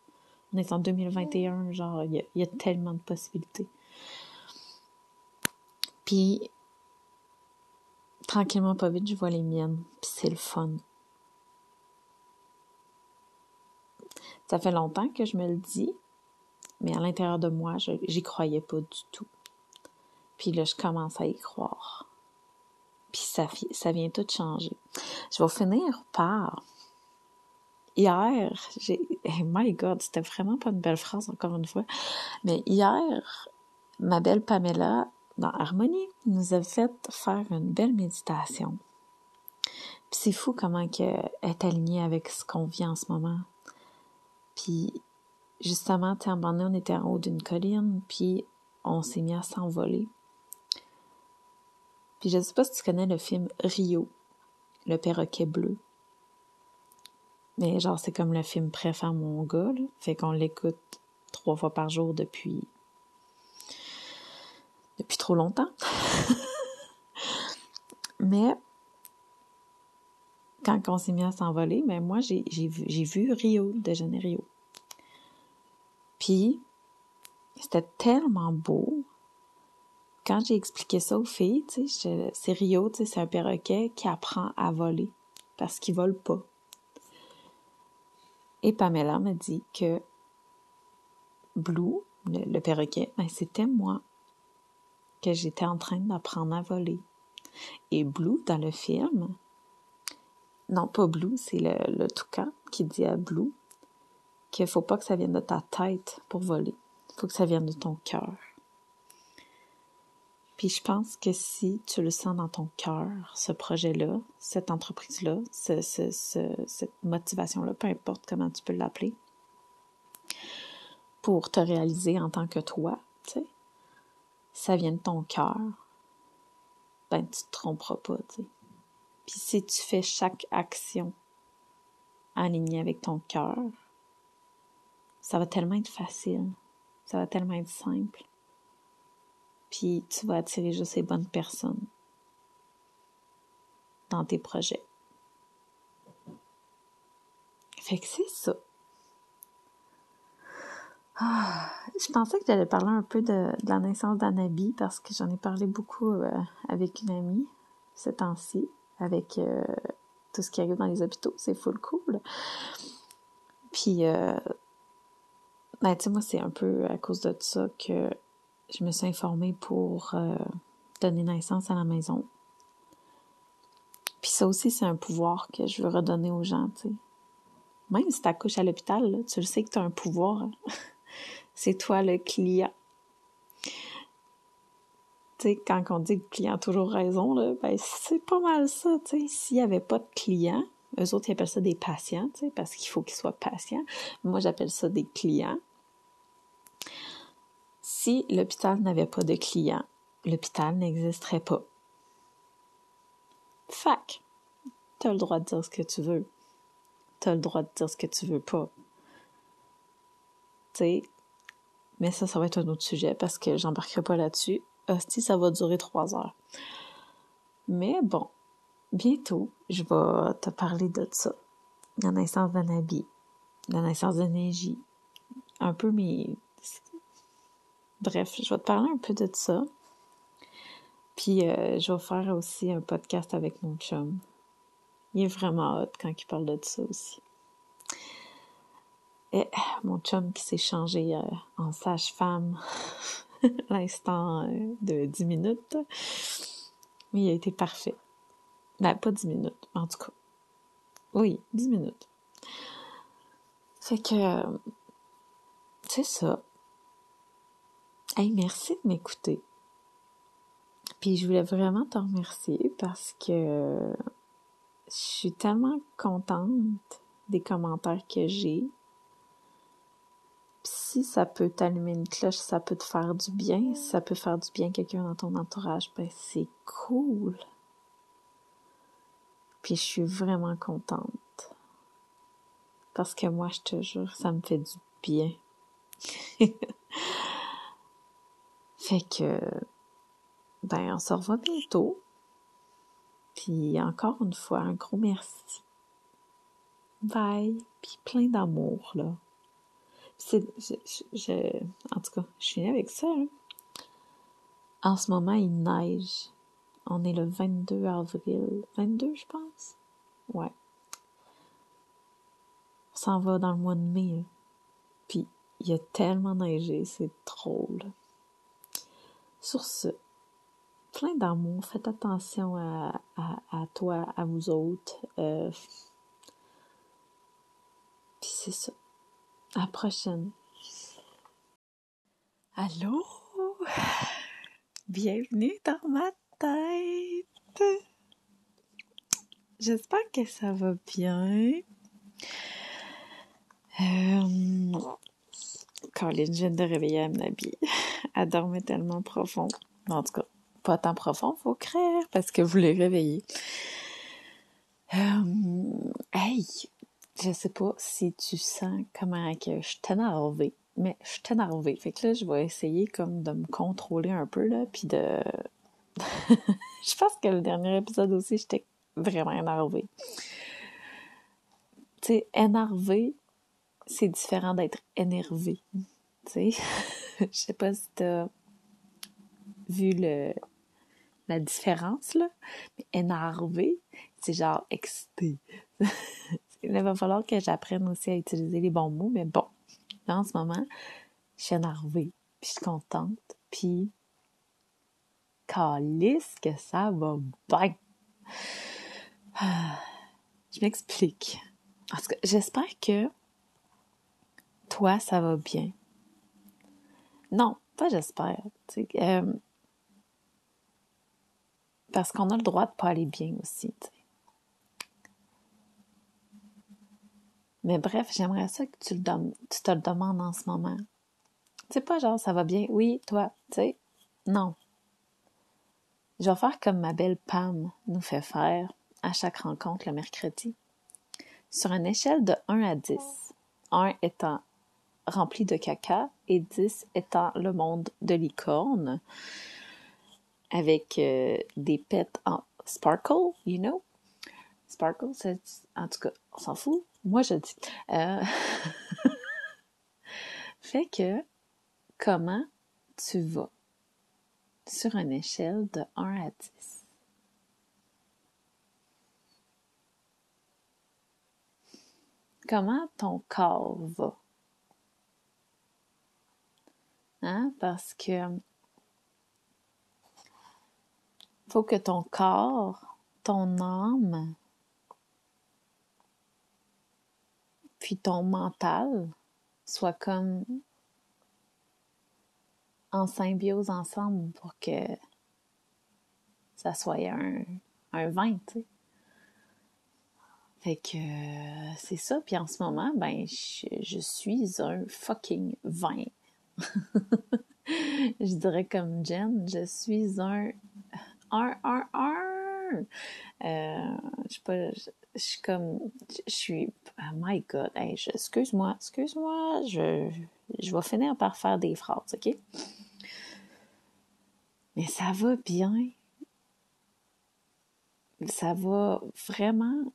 On est en 2021, genre, il y, a tellement de possibilités. Puis, tranquillement, pas vite, je vois les miennes, puis c'est le fun. Ça fait longtemps que je me le dis, mais à l'intérieur de moi, j'y croyais pas du tout. Puis là, je commence à y croire. Puis ça, vient tout changer. Je vais finir par... Hier, j'ai... My God, c'était vraiment pas une belle phrase, encore une fois. Mais hier, ma belle Pamela, dans Harmonie, nous a fait faire une belle méditation. Puis c'est fou comment elle est alignée avec ce qu'on vit en ce moment. Puis justement, tu on était en haut d'une colline, puis on s'est mis à s'envoler. Puis je sais pas si tu connais le film Rio, le perroquet bleu. Mais genre, c'est comme le film préféré mon gars, là. Fait qu'on l'écoute trois fois par jour depuis. depuis trop longtemps. Mais quand on s'est mis à s'envoler, mais moi, j'ai vu, vu Rio de Janeiro. Puis, c'était tellement beau. Quand j'ai expliqué ça aux filles, c'est Rio, c'est un perroquet qui apprend à voler parce qu'il vole pas. Et Pamela m'a dit que Blue, le, perroquet, ben, c'était moi, que j'étais en train d'apprendre à voler. Et Blue, dans le film, non, pas Blue, c'est le, le toucan qui dit à Blue qu'il faut pas que ça vienne de ta tête pour voler. Il faut que ça vienne de ton cœur. Puis je pense que si tu le sens dans ton cœur, ce projet-là, cette entreprise-là, cette motivation-là, peu importe comment tu peux l'appeler, pour te réaliser en tant que toi, tu sais, ça vient de ton cœur, ben tu te tromperas pas, tu sais. Puis si tu fais chaque action alignée avec ton cœur, ça va tellement être facile, ça va tellement être simple. Puis tu vas attirer juste les bonnes personnes dans tes projets. Fait que c'est ça. Ah, je pensais que j'allais parler un peu de, la naissance d'Anabi parce que j'en ai parlé beaucoup euh, avec une amie ce temps-ci, avec euh, tout ce qui arrive dans les hôpitaux. C'est full cool. Puis, euh, ben, tu sais, moi, c'est un peu à cause de ça que je me suis informée pour donner naissance à la maison. Puis ça aussi, c'est un pouvoir que je veux redonner aux gens, tu sais. Même si t'accouches à l'hôpital, tu le sais que tu as un pouvoir. c'est toi le client. Tu sais, quand on dit que le client a toujours raison, ben c'est pas mal ça, tu sais. S'il n'y avait pas de clients, eux autres, ils appellent ça des patients, tu sais, parce qu'il faut qu'ils soient patients. Moi, j'appelle ça des clients. Si l'hôpital n'avait pas de clients, l'hôpital n'existerait pas. Fac, t'as le droit de dire ce que tu veux. T'as le droit de dire ce que tu veux pas. Tu mais ça, ça va être un autre sujet parce que j'embarquerai pas là-dessus. Hostie, ça va durer trois heures. Mais bon, bientôt, je vais te parler de ça. La naissance d'un habit, la naissance d'énergie, un peu mes... Bref, je vais te parler un peu de ça. Puis euh, je vais faire aussi un podcast avec mon chum. Il est vraiment hot quand il parle de ça aussi. Et mon chum qui s'est changé euh, en sage-femme l'instant euh, de 10 minutes. Il a été parfait. Ben, pas 10 minutes, en tout cas. Oui, 10 minutes. Fait que, c'est ça. Hey, merci de m'écouter. Puis je voulais vraiment te remercier parce que je suis tellement contente des commentaires que j'ai. Si ça peut t'allumer une cloche, ça peut te faire du bien, si ça peut faire du bien à quelqu'un dans ton entourage, ben c'est cool. Puis je suis vraiment contente. Parce que moi, je te jure, ça me fait du bien. fait que ben, on se revoit bientôt. Puis encore une fois, un gros merci. Bye. Puis plein d'amour, là. C'est, en tout cas, je suis avec ça. Hein. En ce moment, il neige. On est le 22 avril. 22, je pense? Ouais. On s'en va dans le mois de mai. Hein. Puis, il y a tellement neigé, c'est drôle. Sur ce, plein d'amour. Faites attention à, à, toi, à vous autres. Euh, puis c'est ça. À la prochaine. Allô? Bienvenue dans ma tête. J'espère que ça va bien. Euh, Colin, je viens de réveiller Amnabi. Elle dormait tellement profond. En tout cas, pas tant profond, faut craindre parce que vous les réveillez. Euh, hey, je sais pas si tu sens comment que je suis énervée, mais je suis énervée. Fait que là, je vais essayer comme de me contrôler un peu, là, puis de... je pense que le dernier épisode aussi, j'étais vraiment énervée. Tu sais, énervée, c'est différent d'être énervé. Tu sais, je sais pas si t'as vu la différence, là. Mais énervé, c'est genre excité. Il va falloir que j'apprenne aussi à utiliser les bons mots, mais bon, là, en ce moment, je suis énervée, puis je suis contente, puis calisse que ça va bien. Je m'explique. Parce que j'espère que toi, ça va bien? Non, pas j'espère. Euh, parce qu'on a le droit de pas aller bien aussi, Mais bref, j'aimerais ça que tu, le te le demandes en ce moment. C'est pas genre ça va bien, oui, toi, tu sais? Non. Je vais faire comme ma belle Pam nous fait faire à chaque rencontre le mercredi. Sur une échelle de 1 à 10, 1 étant rempli de caca et 10 étant le monde de licorne, avec euh, des pets en sparkle, you know? Sparkle, c'est, en tout cas, on s'en fout. Moi, je dis. Euh, fait que, comment tu vas sur une échelle de 1 à 10? Comment ton corps va? Hein? Parce que faut que ton corps, ton âme, puis ton mental soient comme en symbiose ensemble pour que ça soit un, un vin, tu sais. Fait que c'est ça. Puis en ce moment, ben, je, je suis un fucking vin. je dirais comme Jen, je suis un un, un, un. Euh, je pas, suis comme, je, suis, oh my god, excuse-moi, excuse-moi, je, je vais finir par faire des phrases, ok? Mais ça va bien. Ça va vraiment.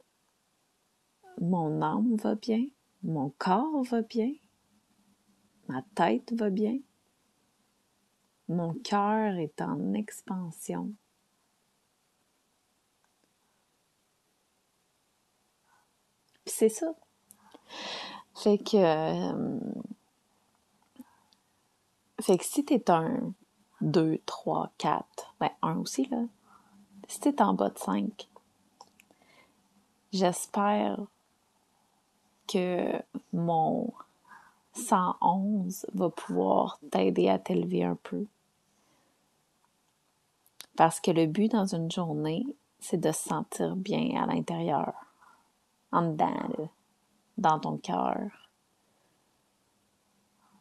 Mon âme va bien. Mon corps va bien. Ma tête va bien. Mon cœur est en expansion. c'est ça. Fait que. Euh, fait que si t'es un 2, 3, 4, ben 1 aussi, là. Si t'es en bas de 5, j'espère que mon 111 va pouvoir t'aider à t'élever un peu. Parce que le but dans une journée, c'est de se sentir bien à l'intérieur en dedans, dans ton cœur,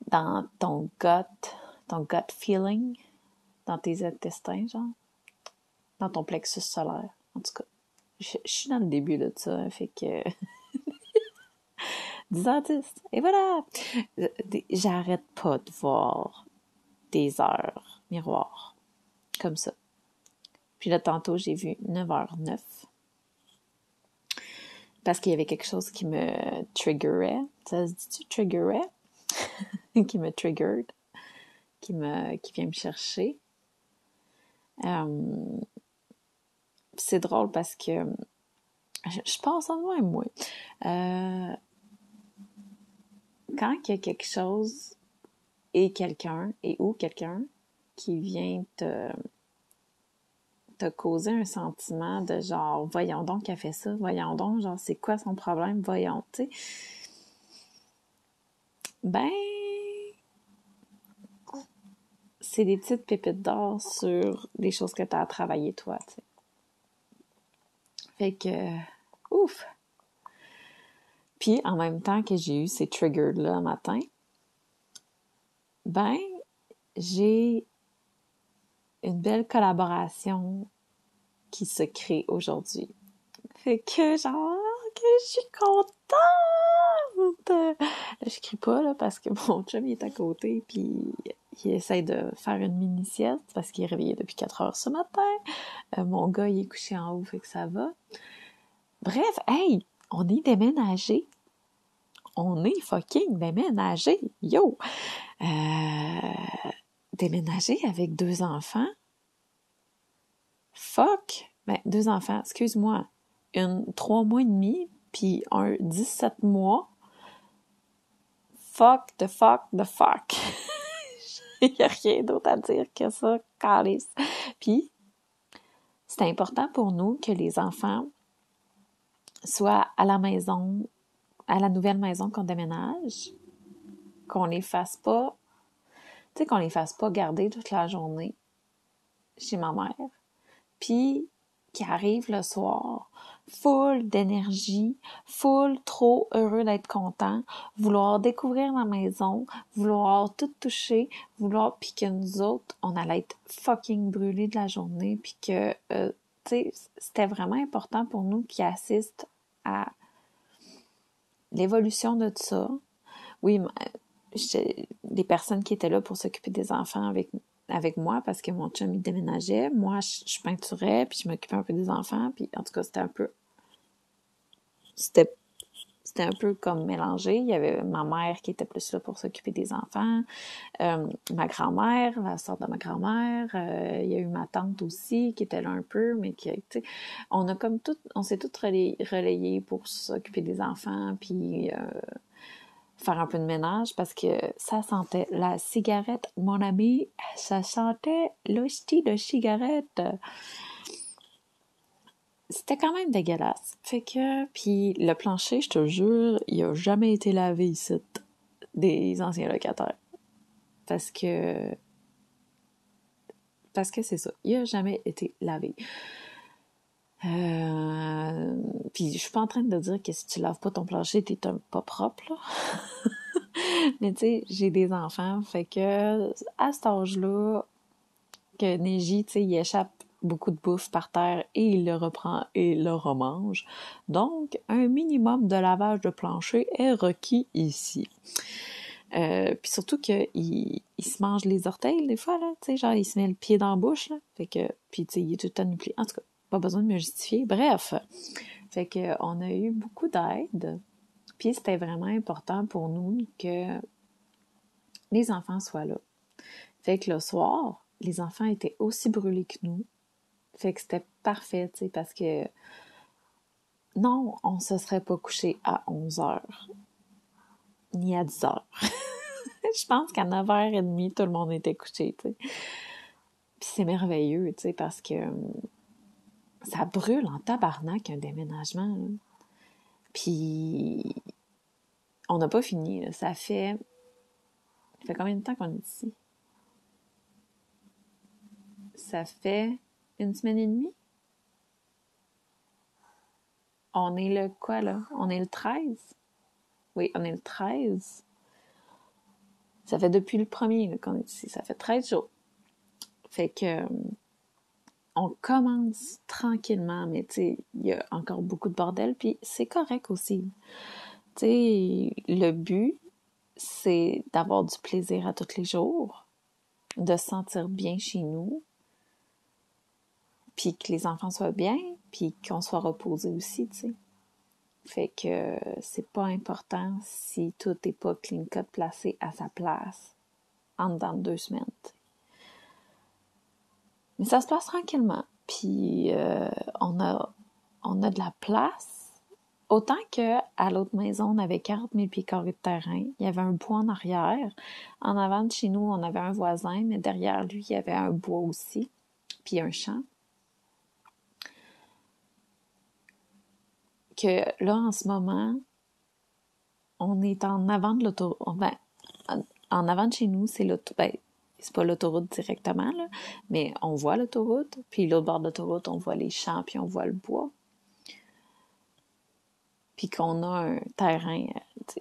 dans ton gut, ton gut feeling, dans tes intestins, genre, dans ton plexus solaire. En tout cas, je, suis dans le début de ça, fait que 10 ans 10. Et voilà! J'arrête pas de voir des heures miroirs comme ça. Puis là, tantôt, j'ai vu 9h09 parce qu'il y avait quelque chose qui me triggerait. Ça se dit-tu triggerait? qui me triggered, qui me, qui vient me chercher? Euh, c'est drôle parce que je, pense en moi, moi. Euh, quand il y a quelque chose et quelqu'un, et ou quelqu'un qui vient te t'as causé un sentiment de genre, voyons donc qu'elle fait ça, voyons donc, genre, c'est quoi son problème, voyons, tu sais. Ben, c'est des petites pépites d'or sur des choses que tu as à travailler toi, tu sais. Fait que, ouf! Puis, en même temps que j'ai eu ces triggers-là matin, ben, j'ai une belle collaboration qui se crée aujourd'hui. Fait que genre que je suis contente. Je crie pas là parce que mon chum il est à côté puis il essaie de faire une mini sieste parce qu'il est réveillé depuis 4 heures ce matin. Euh, mon gars il est couché en haut fait que ça va. Bref, hey, on est déménagé. On est fucking déménagé. Yo! Euh, déménager avec deux enfants? Fuck! Ben, deux enfants, excuse-moi. Une trois mois et demi, puis un 17 mois. Fuck the fuck the fuck. Il n'y a rien d'autre à dire que ça, calice. Puis, c'est important pour nous que les enfants soient à la maison, à la nouvelle maison qu'on déménage, qu'on les fasse pas tu sais, qu'on les fasse pas garder toute la journée chez ma mère. Puis, qui arrive le soir, full d'énergie, full trop heureux d'être content, vouloir découvrir la maison, vouloir tout toucher, vouloir puis que nous autres, on allait être fucking brûlés de la journée puis que euh, tu sais, c'était vraiment important pour nous qui assistent à l'évolution de ça. Oui, des personnes qui étaient là pour s'occuper des enfants avec avec moi parce que mon chum il déménageait, moi je, peinturais puis je m'occupais un peu des enfants puis en tout cas c'était un peu c'était c'était un peu comme mélangé. Il y avait ma mère qui était plus là pour s'occuper des enfants, euh, ma grand-mère, la sœur de ma grand-mère, euh, il y a eu ma tante aussi qui était là un peu, mais qui, tu on a comme tout, on s'est toutes relayées pour s'occuper des enfants, puis euh, faire un peu de ménage parce que ça sentait la cigarette, mon ami, ça sentait l'hostie de cigarette c'était quand même dégueulasse. Fait que, puis le plancher, je te jure, il a jamais été lavé ici des anciens locataires. Parce que, parce que c'est ça, il a jamais été lavé. Euh, puis je suis pas en train de dire que si tu laves pas ton plancher, t'es un pas propre, là. Mais tu sais, j'ai des enfants, fait que à cet âge-là, que Neji, tu sais, il échappe beaucoup de bouffe par terre et il le reprend et le remange. Donc, un minimum de lavage de plancher est requis ici. Euh, puis surtout qu'il il se mange les orteils des fois, là, tu sais, genre il se met le pied dans la bouche, là, fait que, puis tu sais, il est tout le temps En tout cas, pas besoin de me justifier. Bref, fait que on a eu beaucoup d'aide, puis c'était vraiment important pour nous que les enfants soient là. Fait que le soir, les enfants étaient aussi brûlés que nous. Fait que c'était parfait, tu sais, parce que non, on se serait pas couché à 11 heures, ni à 10 heures. Je pense qu'à 9h30, tout le monde était couché, tu sais. Puis c'est merveilleux, tu sais, parce que hum, ça brûle en tabarnak un déménagement. Puis on n'a pas fini, ça fait... Ça fait combien de temps qu'on est ici? Ça fait une semaine et demie? On est le quoi là? On est le 13? Oui, on est le 13. Ça fait depuis le premier qu'on est ici. Ça fait 13 jours. Fait que euh, on commence tranquillement, mais tu sais, il y a encore beaucoup de bordel, puis c'est correct aussi. Tu sais, le but, c'est d'avoir du plaisir à tous les jours, de se sentir bien chez nous, puis que les enfants soient bien, puis qu'on soit reposé aussi, tu sais. Fait que c'est pas important si tout est pas clean cut placé à sa place en dedans de deux semaines. Mais ça se passe tranquillement. Puis euh, on a on a de la place. Autant que à l'autre maison, on avait 40 000 pieds de terrain. Il y avait un bois en arrière. En avant de chez nous, on avait un voisin, mais derrière lui, il y avait un bois aussi, puis un champ. Que là, en ce moment, on est en avant de l'autoroute. Ben, en avant de chez nous, c'est l'autoroute. Ben, c'est pas l'autoroute directement, là, mais on voit l'autoroute, puis l'autre bord de l'autoroute, on voit les champs, puis on voit le bois. Puis qu'on a un terrain,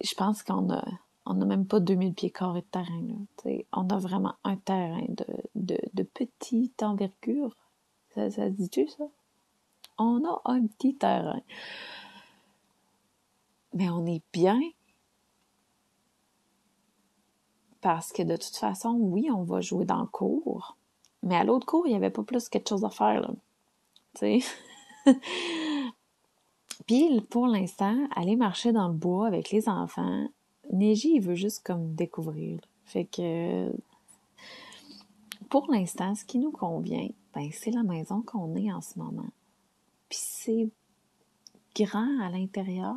je pense qu'on a, on a même pas 2000 pieds carrés de terrain, là, on a vraiment un terrain de, de, de petite envergure. Ça, ça dit-tu, ça? On a un petit terrain mais on est bien. Parce que de toute façon, oui, on va jouer dans le cours, mais à l'autre cours, il n'y avait pas plus quelque chose à faire, là. Puis, pour l'instant, aller marcher dans le bois avec les enfants, Neji, il veut juste comme découvrir. Fait que, pour l'instant, ce qui nous convient, ben, c'est la maison qu'on est en ce moment. Puis c'est grand à l'intérieur.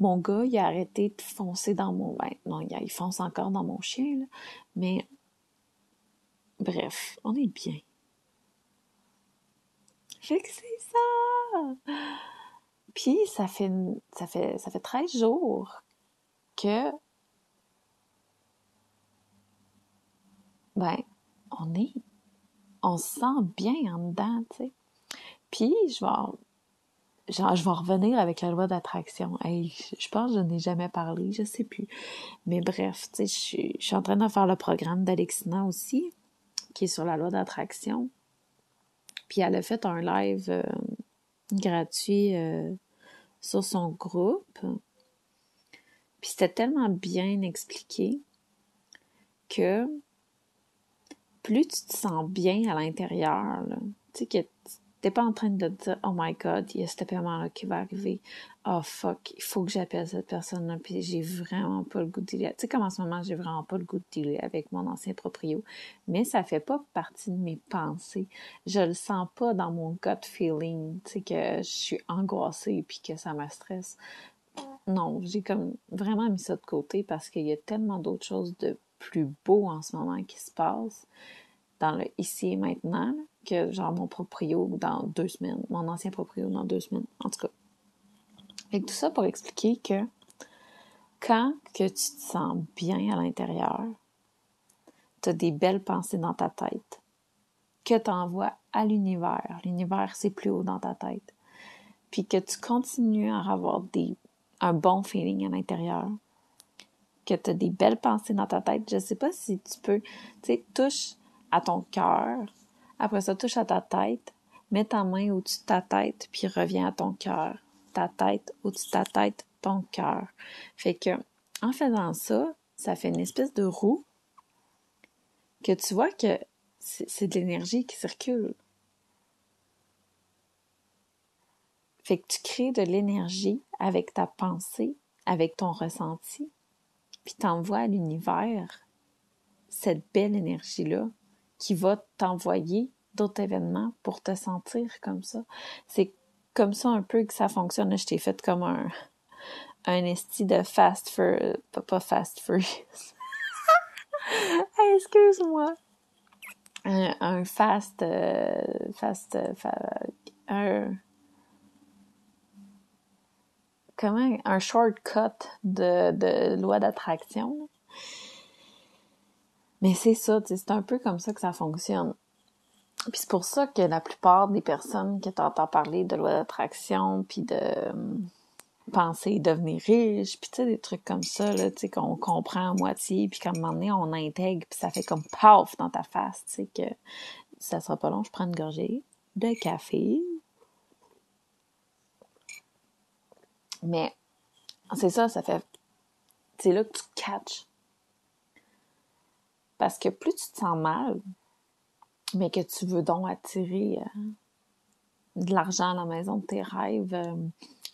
Mon gars, il a arrêté de foncer dans mon... Ben, non, il fonce encore dans mon chien, là. Mais, bref, on est bien. Fait que c'est ça! Puis, ça fait, ça fait, ça fait 13 jours que, ben, on est, on se sent bien en dedans, tu sais. Puis, je vais genre, je vais revenir avec la loi d'attraction. Je pense que je n'ai jamais parlé, je sais plus. Mais bref, tu sais, je, suis en train de faire le programme d'Alexina aussi, qui est sur la loi d'attraction. Puis elle a fait un live euh, gratuit euh, sur son groupe. Puis c'était tellement bien expliqué que plus tu te sens bien à l'intérieur, tu sais, que T'es pas en train de te dire, oh my god, il y a ce paiement-là qui va arriver. Oh fuck, il faut que j'appelle cette personne-là, puis j'ai vraiment pas le goût de dealer. Tu sais, comme en ce moment, j'ai vraiment pas le goût de dealer avec mon ancien proprio. Mais ça fait pas partie de mes pensées. Je le sens pas dans mon gut feeling, tu sais, que je suis angoissée puis que ça me stresse. Non, j'ai comme vraiment mis ça de côté parce qu'il y a tellement d'autres choses de plus beau en ce moment qui se passent dans le ici et maintenant que genre mon proprio dans deux semaines, mon ancien proprio dans deux semaines, en tout cas. Et tout ça pour expliquer que quand que tu te sens bien à l'intérieur, tu as des belles pensées dans ta tête que tu envoies à l'univers. L'univers, c'est plus haut dans ta tête. Puis que tu continues à avoir des, un bon feeling à l'intérieur. Que tu as des belles pensées dans ta tête. Je sais pas si tu peux, tu sais, touche à ton cœur. Après ça, touche à ta tête. Mets ta main au-dessus de ta tête, puis reviens à ton cœur. Ta tête, au-dessus de ta tête, ton cœur. Fait que, en faisant ça, ça fait une espèce de roue que tu vois que c'est de l'énergie qui circule. Fait que tu crées de l'énergie avec ta pensée, avec ton ressenti, puis t'envoies à l'univers cette belle énergie-là qui va t'envoyer d'autres événements pour te sentir comme ça. C'est comme ça un peu que ça fonctionne. Je t'ai fait comme un, un esti de fast for, pas fast furious. Excuse-moi. Un, fast, euh, fast, euh, un, comment, un shortcut de, de loi d'attraction. Mais c'est ça, c'est un peu comme ça que ça fonctionne. Puis c'est pour ça que la plupart des personnes que tu entends parler de loi d'attraction, puis de euh, penser devenir riche, puis tu sais, des trucs comme ça, là, tu sais, qu'on comprend à moitié, puis qu'à un moment donné, on intègre, puis ça fait comme paf dans ta face, tu sais, que ça sera pas long, je prends une gorgée de café. Mais c'est ça, ça fait... C'est là que tu catches parce que plus tu te sens mal, mais que tu veux donc attirer euh, de l'argent à la maison de tes rêves, euh,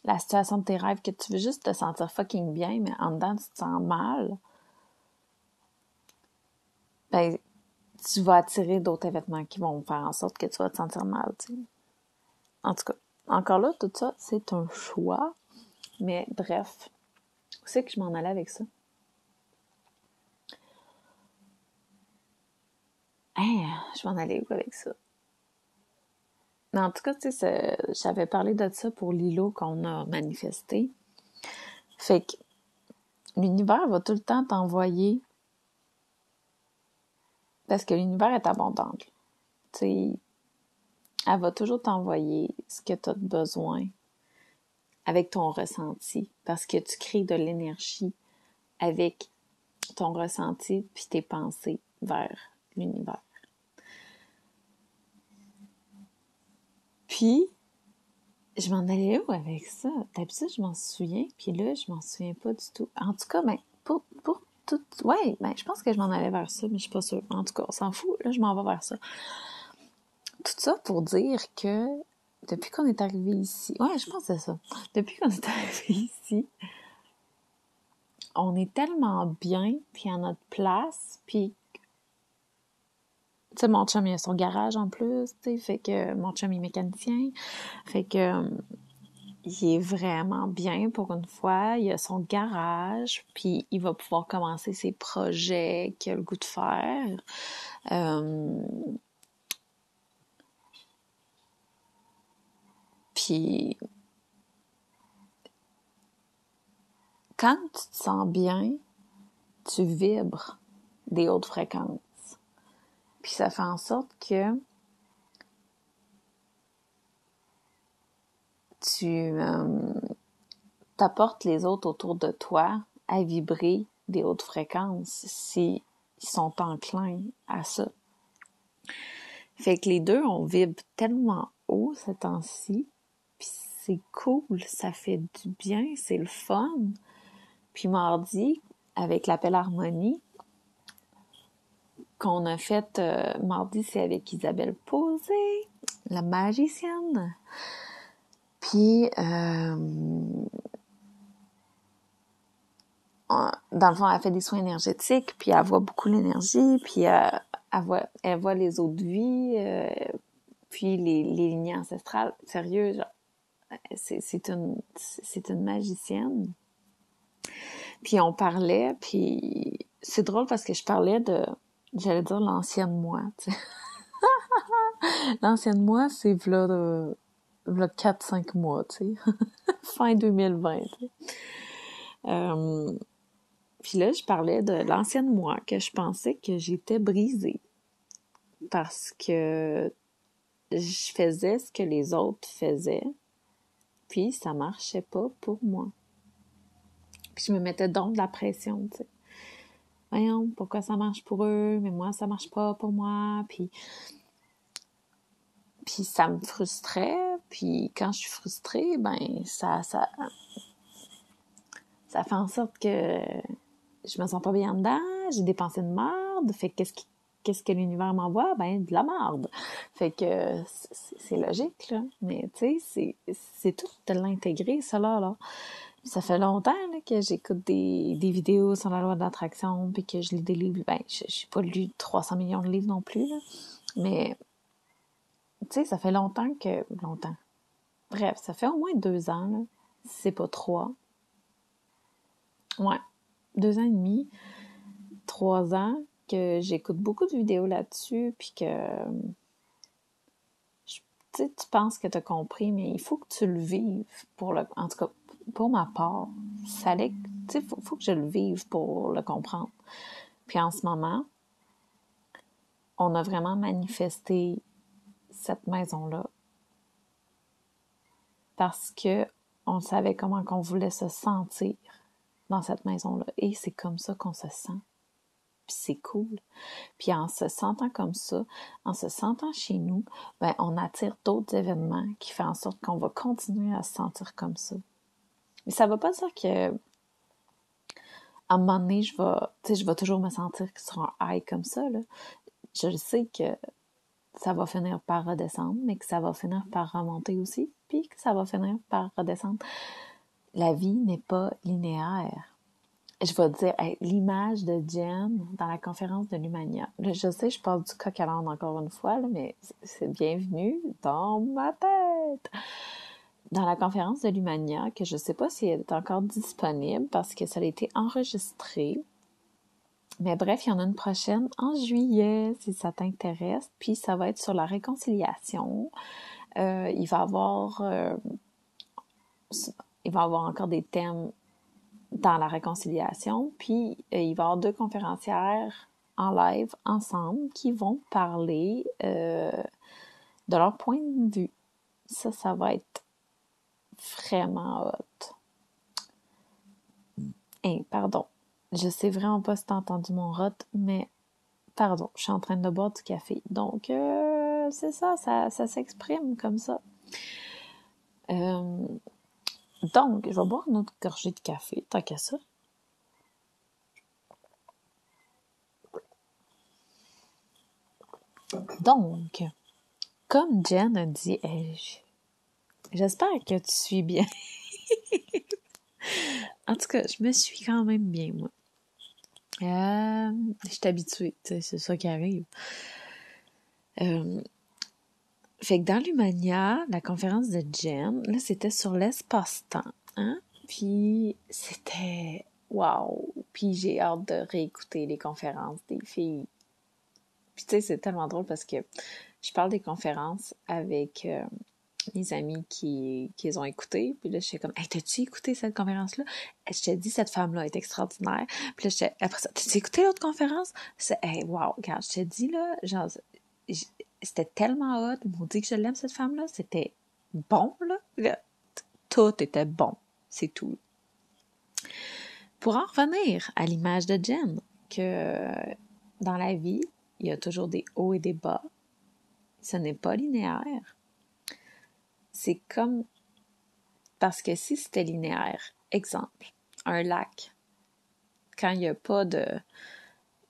la situation de tes rêves, que tu veux juste te sentir fucking bien, mais en dedans, tu te sens mal, ben, tu vas attirer d'autres événements qui vont faire en sorte que tu vas te sentir mal. En tout cas, encore là, tout ça, c'est un choix. Mais bref, où c'est que je m'en allais avec ça? Hey, je m'en allais où avec ça? Mais en tout cas, tu sais, j'avais parlé de ça pour l'îlot qu'on a manifesté. Fait que l'univers va tout le temps t'envoyer parce que l'univers est abondante. Tu sais, elle va toujours t'envoyer ce que tu as besoin avec ton ressenti parce que tu crées de l'énergie avec ton ressenti puis tes pensées vers l'univers. Puis, je m'en allais où avec ça? D'habitude, je m'en souviens, puis là, je m'en souviens pas du tout. En tout cas, ben, pour, pour tout... Ouais, ben, je pense que je m'en allais vers ça, mais je suis pas sûre. En tout cas, on s'en fout. Là, je m'en vais vers ça. Tout ça pour dire que depuis qu'on est arrivé ici... Ouais, je pense que ça. Depuis qu'on est arrivé ici, on est tellement bien, puis à notre place, puis mon chum, il a son garage en plus, tu sais, fait que mon chum, il est mécanicien. Fait que, euh, il est vraiment bien pour une fois. Il a son garage, puis il va pouvoir commencer ses projets qu'il a le goût de faire. Euh, puis, quand tu te sens bien, tu vibres des hautes fréquences. Puis ça fait en sorte que tu euh, t'apportes les autres autour de toi à vibrer des hautes fréquences s'ils sont enclins à ça. Fait que les deux, on vibre tellement haut ce temps-ci, puis c'est cool, ça fait du bien, c'est le fun. Puis mardi, avec l'appel harmonie, qu'on a fait euh, mardi, c'est avec Isabelle Posé. la magicienne. Puis, euh, dans le fond, elle fait des soins énergétiques, puis elle voit beaucoup l'énergie, puis elle, voit, elle voit les autres vies, euh, puis les, les lignées ancestrales. Sérieux, c'est une, c'est une magicienne. Puis on parlait, puis c'est drôle parce que je parlais de, j'allais dire l'ancienne moi, l'ancienne moi, c'est v'là, de, v'là 4-5 mois, tu sais. fin 2020, tu sais. Euh, puis là, je parlais de l'ancienne moi, que je pensais que j'étais brisée. Parce que je faisais ce que les autres faisaient, puis ça marchait pas pour moi. Puis je me mettais donc de la pression, tu. Voyons, pourquoi ça marche pour eux, mais moi, ça marche pas pour moi, puis... Puis ça me frustrait, puis quand je suis frustrée, ben ça, ça, ça fait en sorte que je me sens pas bien dedans, j'ai des pensées de merde, fait qu'est-ce qu'est-ce que l'univers m'envoie? Ben, de la merde. Fait que c'est logique, là. Mais, tu sais, c'est tout de l'intégrer, là, là. Ça fait longtemps que j'écoute des, des vidéos sur la loi d'attraction, puis que je lis des livres. Ben, je n'ai pas lu 300 millions de livres non plus. Mais, tu sais, ça fait longtemps que... Longtemps. Bref, ça fait au moins deux ans, là. c'est pas trois. Ouais, deux ans et demi, trois ans, que j'écoute beaucoup de vidéos là-dessus, puis que tu penses que tu as compris, mais il faut que tu le vives pour le. En tout cas, pour ma part, ça allait. Tu faut, faut que je le vive pour le comprendre. Puis en ce moment, on a vraiment manifesté cette maison-là parce que on savait comment qu'on voulait se sentir dans cette maison-là. Et c'est comme ça qu'on se sent puis c'est cool. Puis en se sentant comme ça, en se sentant chez nous, ben on attire d'autres événements qui font en sorte qu'on va continuer à se sentir comme ça. Mais ça va pas dire que à un moment donné, je vais, je vais toujours me sentir sur un high comme ça, là. Je sais que ça va finir par redescendre, mais que ça va finir par remonter aussi, puis que ça va finir par redescendre. La vie n'est pas linéaire je vais dire l'image de Jen dans la conférence de l'Humania. Je sais, je parle du coq à encore une fois, mais c'est bienvenu dans ma tête. Dans la conférence de l'Humania, que je ne sais pas si elle est encore disponible parce que ça a été enregistré. Mais bref, il y en a une prochaine en juillet, si ça t'intéresse. Puis ça va être sur la réconciliation. Euh, il va avoir... Euh, il va avoir encore des thèmes dans la réconciliation. Puis euh, il va y avoir deux conférencières en live ensemble qui vont parler de leur point de vue. Ça, ça va être vraiment hot. Et pardon, je sais vraiment pas si t'as entendu mon rot, mais pardon, je suis en train de boire du café. Donc, euh, c'est ça, ça, s'exprime comme ça. Euh, donc, je vais boire une autre gorgée de café, tant qu'à ça. Donc, comme Jen a dit, j'espère que tu suis bien. en tout cas, je me suis quand même bien, moi. Euh, je suis habituée, c'est ça qui arrive. Euh, fait que dans l'Humania, la conférence de Jen, là, c'était sur l'espace-temps, hein? Puis c'était wow! Puis j'ai hâte de réécouter les conférences des filles. Puis tu sais, c'est tellement drôle parce que je parle des conférences avec euh, mes amis qui, qui les ont écoutées. Puis là, je suis comme, hey, t'as-tu écouté cette conférence-là? Je t'ai dit, cette femme-là est extraordinaire. Puis là, après ça, t'as-tu écouté l'autre conférence? C'est, hey, wow, regarde, je t'ai dit, là, genre, c'était tellement hot. Dit que je l'aime, cette femme-là. C'était bon, là. Tout était bon. C'est tout. Pour en revenir à l'image de Jen, que dans la vie, il y a toujours des hauts et des bas. Ce n'est pas linéaire. C'est comme parce que si c'était linéaire, exemple, un lac, quand il n'y a pas de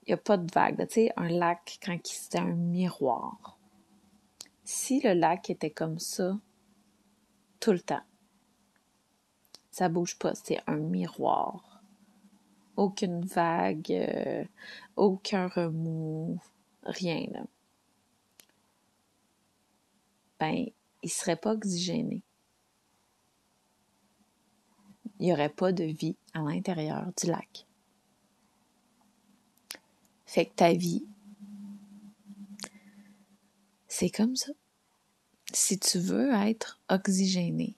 il a pas de vague, tu sais, un lac quand c'est un miroir si le lac était comme ça tout le temps, ça bouge pas, c'est un miroir. Aucune vague, euh, aucun remous, rien là. Ben, il serait pas oxygéné. Il n'y aurait pas de vie à l'intérieur du lac. Fait que ta vie, c'est comme ça. Si tu veux être oxygéné,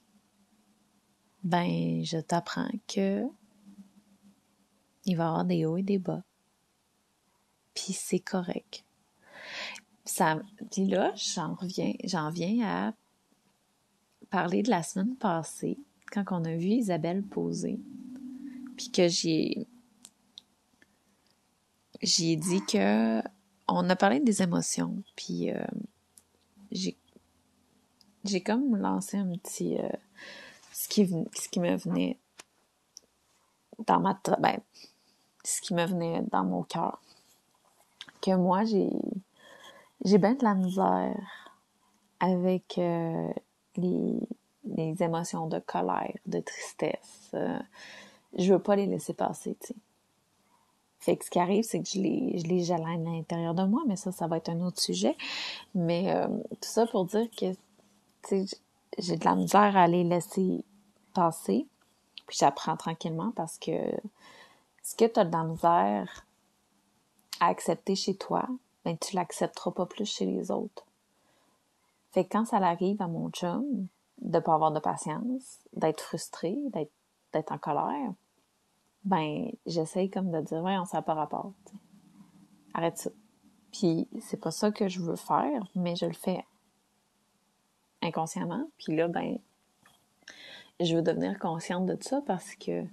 ben, je t'apprends que il va y avoir des hauts et des bas. Puis c'est correct. Ça, puis là, j'en reviens, j'en viens à parler de la semaine passée, quand on a vu Isabelle poser, puis que j'ai j'ai dit que on a parlé des émotions, puis euh, j'ai j'ai comme lancé un petit euh, ce qui ce qui me venait dans ma ben, ce qui me venait dans mon cœur. Que moi j'ai j'ai bien de la misère avec euh, les, émotions de colère, de tristesse. Euh, je veux pas les laisser passer, tu sais. Fait que ce qui arrive, c'est que je les, je les gèle à l'intérieur de moi, mais ça, ça va être un autre sujet. Mais euh, tout ça pour dire que, tu sais, j'ai de la misère à les laisser passer. Puis j'apprends tranquillement parce que ce que tu as de la misère à accepter chez toi, ben tu l'accepteras pas plus chez les autres. Fait que quand ça arrive à mon chum, de pas avoir de patience, d'être frustré, d'être, d'être en colère, ben j'essaye comme de dire, ouais, on s'en pas rapport. Arrête ça. Puis c'est pas ça que je veux faire, mais je le fais inconsciemment. Puis là, ben, je veux devenir consciente de ça parce que, tu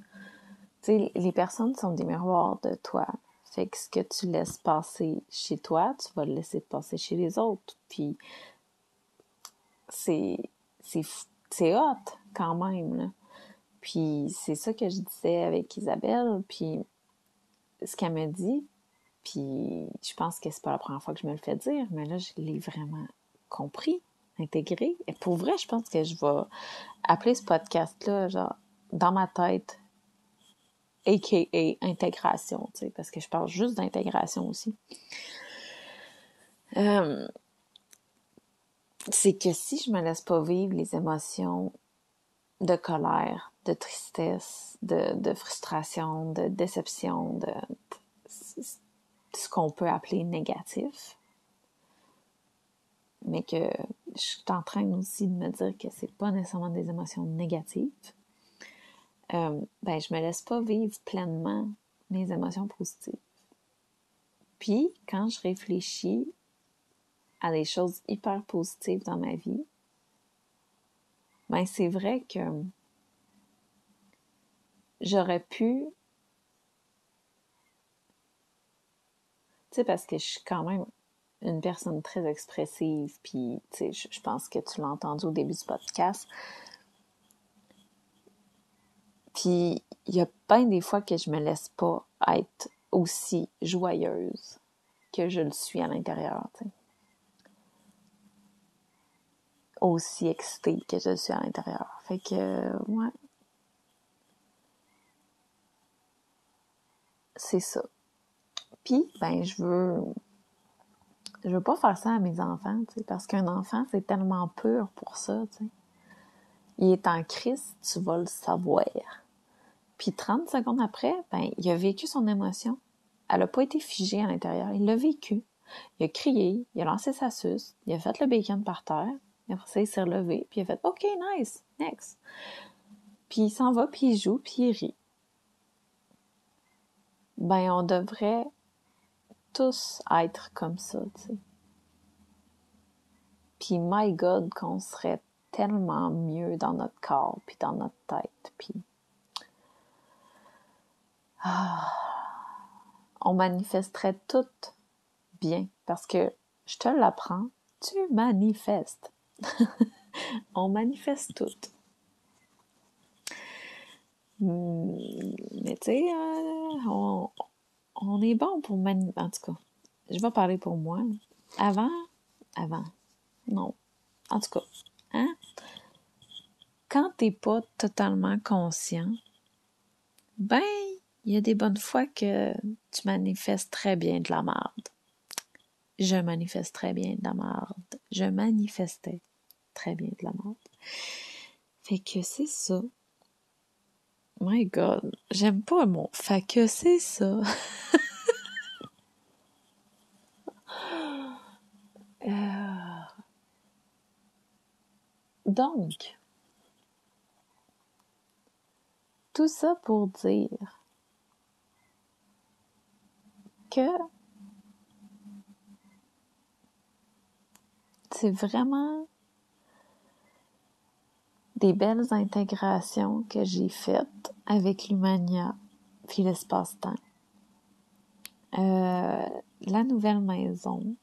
sais, les personnes sont des miroirs de toi. Fait que ce que tu laisses passer chez toi, tu vas le laisser passer chez les autres. Puis c'est hot quand même. Puis c'est ça que je disais avec Isabelle, puis ce qu'elle me dit, puis je pense que c'est pas la première fois que je me le fais dire, mais là je l'ai vraiment compris, intégré. Et pour vrai, je pense que je vais appeler ce podcast là genre dans ma tête aka intégration, tu sais, parce que je parle juste d'intégration aussi. Euh, c'est que si je me laisse pas vivre les émotions de colère, de tristesse, de, frustration, de déception, de, ce qu'on peut appeler négatif, mais que je suis en train aussi de me dire que c'est pas nécessairement des émotions négatives, euh, ben je me laisse pas vivre pleinement mes émotions positives. Puis quand je réfléchis à des choses hyper positives dans ma vie, ben c'est vrai que j'aurais pu tu sais parce que je suis quand même une personne très expressive puis tu sais je pense que tu l'as entendu au début du podcast puis il y a plein des fois que je me laisse pas être aussi joyeuse que je le suis à l'intérieur, tu sais. Aussi excitée que je suis à l'intérieur. Fait que, ouais. C'est ça. Puis, ben, je veux. Je veux pas faire ça à mes enfants, parce qu'un enfant, c'est tellement pur pour ça, tu sais. Il est en crise, tu vas le savoir. Puis 30 secondes après, ben, il a vécu son émotion. Elle n'a pas été figée à l'intérieur. Il l'a vécu. Il a crié, il a lancé sa suce, il a fait le bacon par terre. Après ça, il s'est relevé, puis il a fait OK, nice, next. Puis il s'en va, puis il joue, puis il rit. Ben, on devrait tous être comme ça, tu sais. Puis, my God, qu'on serait tellement mieux dans notre corps, puis dans notre tête, puis ah. on manifesterait tout bien parce que je te l'apprends, tu manifestes. on manifeste tout. Hmm, mais tu sais, euh, on, est bon pour manifester. En tout cas, je vais parler pour moi. Avant, avant, non, En tout cas, hein? Quand t'es pas totalement conscient, ben, il y a des bonnes fois que tu manifestes très bien de la merde. Je manifeste très bien de la merde. Je manifestais très bien de la merde. Fait que c'est ça. My God, j'aime pas mon fait que c'est ça. Euh. Donc, tout ça pour dire que c'est vraiment des belles intégrations que j'ai faites avec l'Humania puis l'espace-temps. Euh, la nouvelle maison.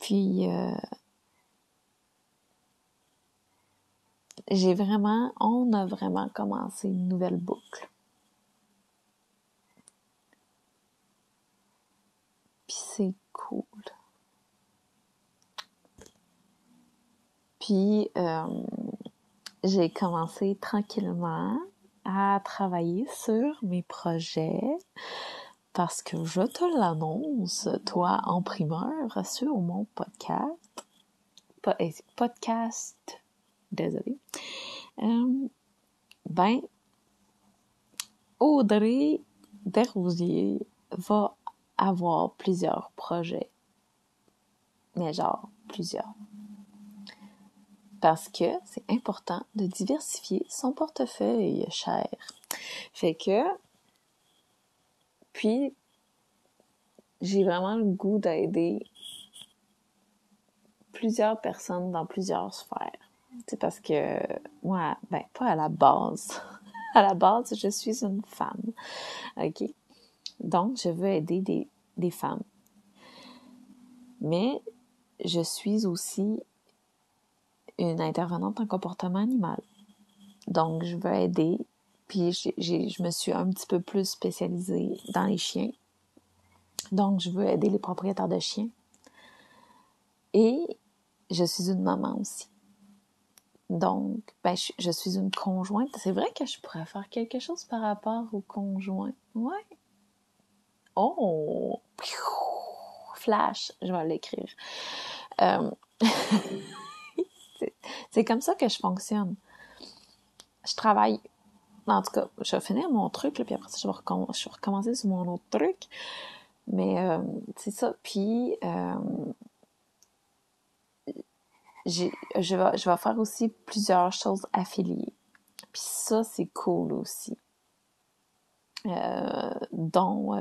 Puis euh, j'ai vraiment, on a vraiment commencé une nouvelle boucle. Puis c'est cool. Puis euh, j'ai commencé tranquillement à travailler sur mes projets parce que je te l'annonce, toi en primeur, sur mon podcast. Eh, podcast, désolé. Euh, ben, Audrey Desrosiers va avoir plusieurs projets. Mais genre, plusieurs parce que c'est important de diversifier son portefeuille, cher. Fait que, puis, j'ai vraiment le goût d'aider plusieurs personnes dans plusieurs sphères. C'est parce que moi, ben, pas à la base. à la base, je suis une femme. OK? Donc, je veux aider des, des femmes. Mais je suis aussi une intervenante en comportement animal. Donc, je veux aider. Puis, je me suis un petit peu plus spécialisée dans les chiens. Donc, je veux aider les propriétaires de chiens. Et je suis une maman aussi. Donc, ben, je, suis une conjointe. C'est vrai que je pourrais faire quelque chose par rapport au conjoint. Ouais. Oh! Flash, je vais l'écrire. Euh... C'est comme ça que je fonctionne. Je travaille. En tout cas, je vais finir mon truc, puis après ça, je vais, recommencer sur mon autre truc. Mais euh, c'est ça. Puis, euh, je, vais, je vais faire aussi plusieurs choses affiliées. Puis ça, c'est cool aussi. Euh, dont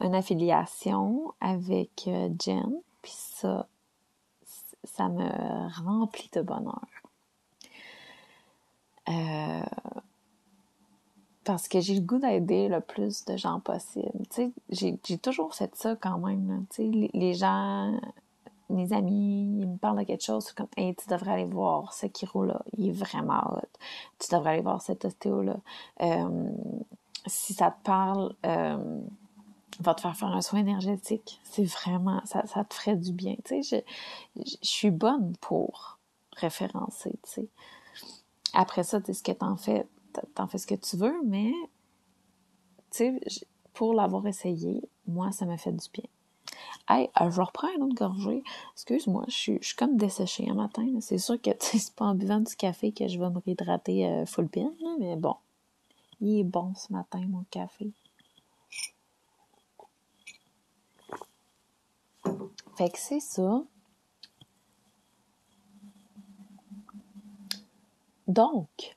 une affiliation avec Jen. Puis ça, ça me remplit de bonheur. Euh, parce que j'ai le goût d'aider le plus de gens possible. J'ai toujours fait ça quand même. Sais, les, gens, mes amis, ils me parlent de quelque chose, comme, hey, tu devrais aller voir ce chiro-là, il est vraiment hot. Tu devrais aller voir cet ostéo-là. Euh, si ça te parle, euh, va te faire faire un soin énergétique. C'est vraiment, ça, ça te ferait du bien. Tu sais, je, je, suis bonne pour référencer, tu sais. Après ça, tu sais, ce que t'en fais, t'en fais ce que tu veux, mais, tu sais, pour l'avoir essayé, moi, ça me fait du bien. Hey, euh, je reprends une autre gorgée. Excuse-moi, je suis, je suis comme desséchée un matin. C'est sûr que c'est pas en buvant du café que je vais me réhydrater euh, full pin, mais bon. Il est bon ce matin, mon café. Fait que c'est ça. Donc,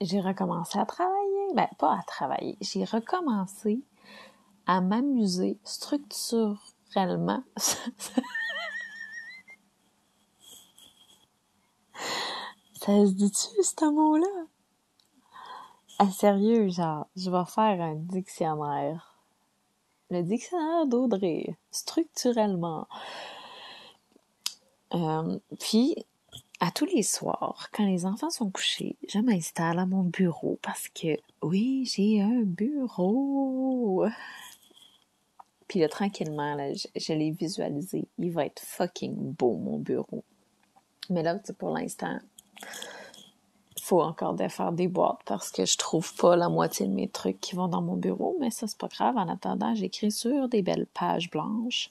j'ai recommencé à travailler. Ben, pas à travailler. J'ai recommencé à m'amuser structurellement. ça se dit-tu, ce mot-là? À sérieux, genre, je vais faire un dictionnaire le dictionnaire d'Audrey, structurellement. Euh, puis, à tous les soirs, quand les enfants sont couchés, je m'installe à mon bureau parce que, oui, j'ai un bureau. Puis là, tranquillement, là, je, l'ai visualisé. Il va être fucking beau, mon bureau. Mais là, pour l'instant, faut encore défaire des boîtes parce que je trouve pas la moitié de mes trucs qui vont dans mon bureau, mais ça, c'est pas grave. En attendant, j'écris sur des belles pages blanches.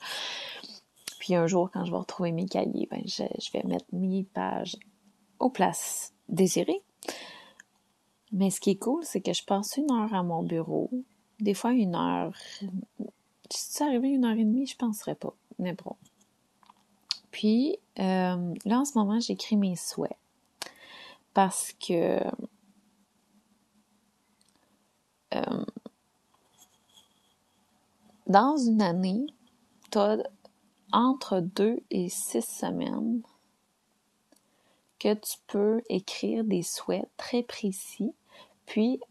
Puis un jour, quand je vais retrouver mes cahiers, ben, je, vais mettre mes pages aux places désirées. Mais ce qui est cool, c'est que je passe une heure à mon bureau. Des fois, une heure. Si ça arrivait une heure et demie, je penserais pas. Mais bon. Puis, euh, là, en ce moment, j'écris mes souhaits. Parce que euh, dans une année, tu as entre deux et six semaines que tu peux écrire des souhaits très précis, puis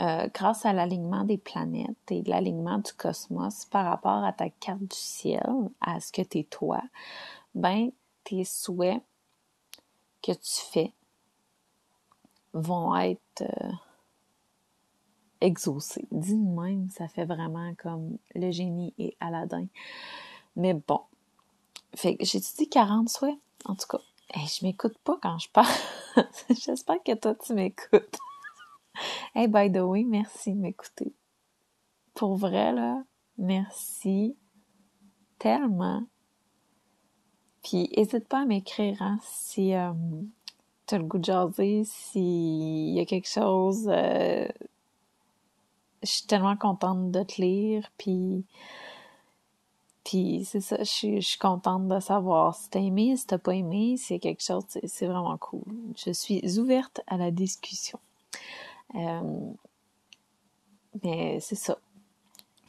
euh, grâce à l'alignement des planètes et l'alignement du cosmos par rapport à ta carte du ciel, à ce que tu es toi, ben tes souhaits que tu fais vont être euh, exaucés. Dis même, ça fait vraiment comme le génie et Aladdin. Mais bon. Fait que j'ai dit 40 souhaits, en tout cas. Hey, je m'écoute pas quand je parle. J'espère que toi, tu m'écoutes. hey, by the way, merci de m'écouter. Pour vrai, là, merci tellement. Puis, n'hésite pas à m'écrire hein, si euh, tu as le goût de jaser, s'il y a quelque chose. Euh, je suis tellement contente de te lire, puis puis c'est ça, je suis, contente de savoir si t'as aimé, si t'as pas aimé, si quelque chose, c'est vraiment cool. Je suis ouverte à la discussion. Euh, mais c'est ça.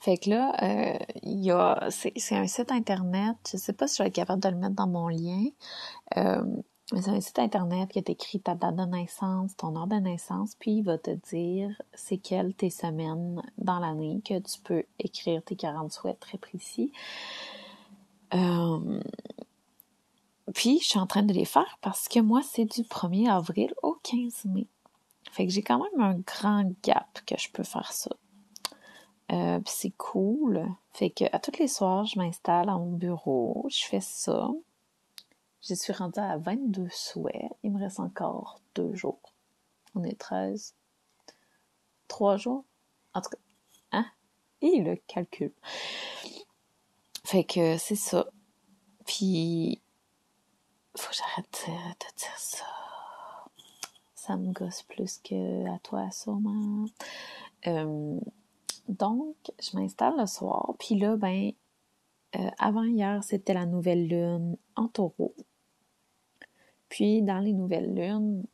Fait que là, euh, y a, c'est un site internet, je sais pas si je vais être capable de le mettre dans mon lien, euh, mais c'est un site internet qui a écrit ta date de naissance, ton heure de naissance, puis il va te dire c'est quelles tes semaines dans l'année que tu peux écrire tes 40 souhaits très précis. Euh, puis je suis en train de les faire parce que moi c'est du 1er avril au 15 mai. Fait que j'ai quand même un grand gap que je peux faire ça. Euh, c'est cool. Fait que à tous les soirs, je m'installe à mon bureau, je fais ça. Je suis rendue à 22 souhaits. Il me reste encore deux jours. On est 13. Trois jours? En tout cas, hein? Et le calcul. Fait que c'est ça. Puis, faut que j'arrête de dire ça. Ça me gosse plus que à toi, sûrement. Euh, donc, je m'installe le soir. Puis là, ben, euh, avant hier, c'était la nouvelle lune en taureau. Puis, dans les nouvelles lunes,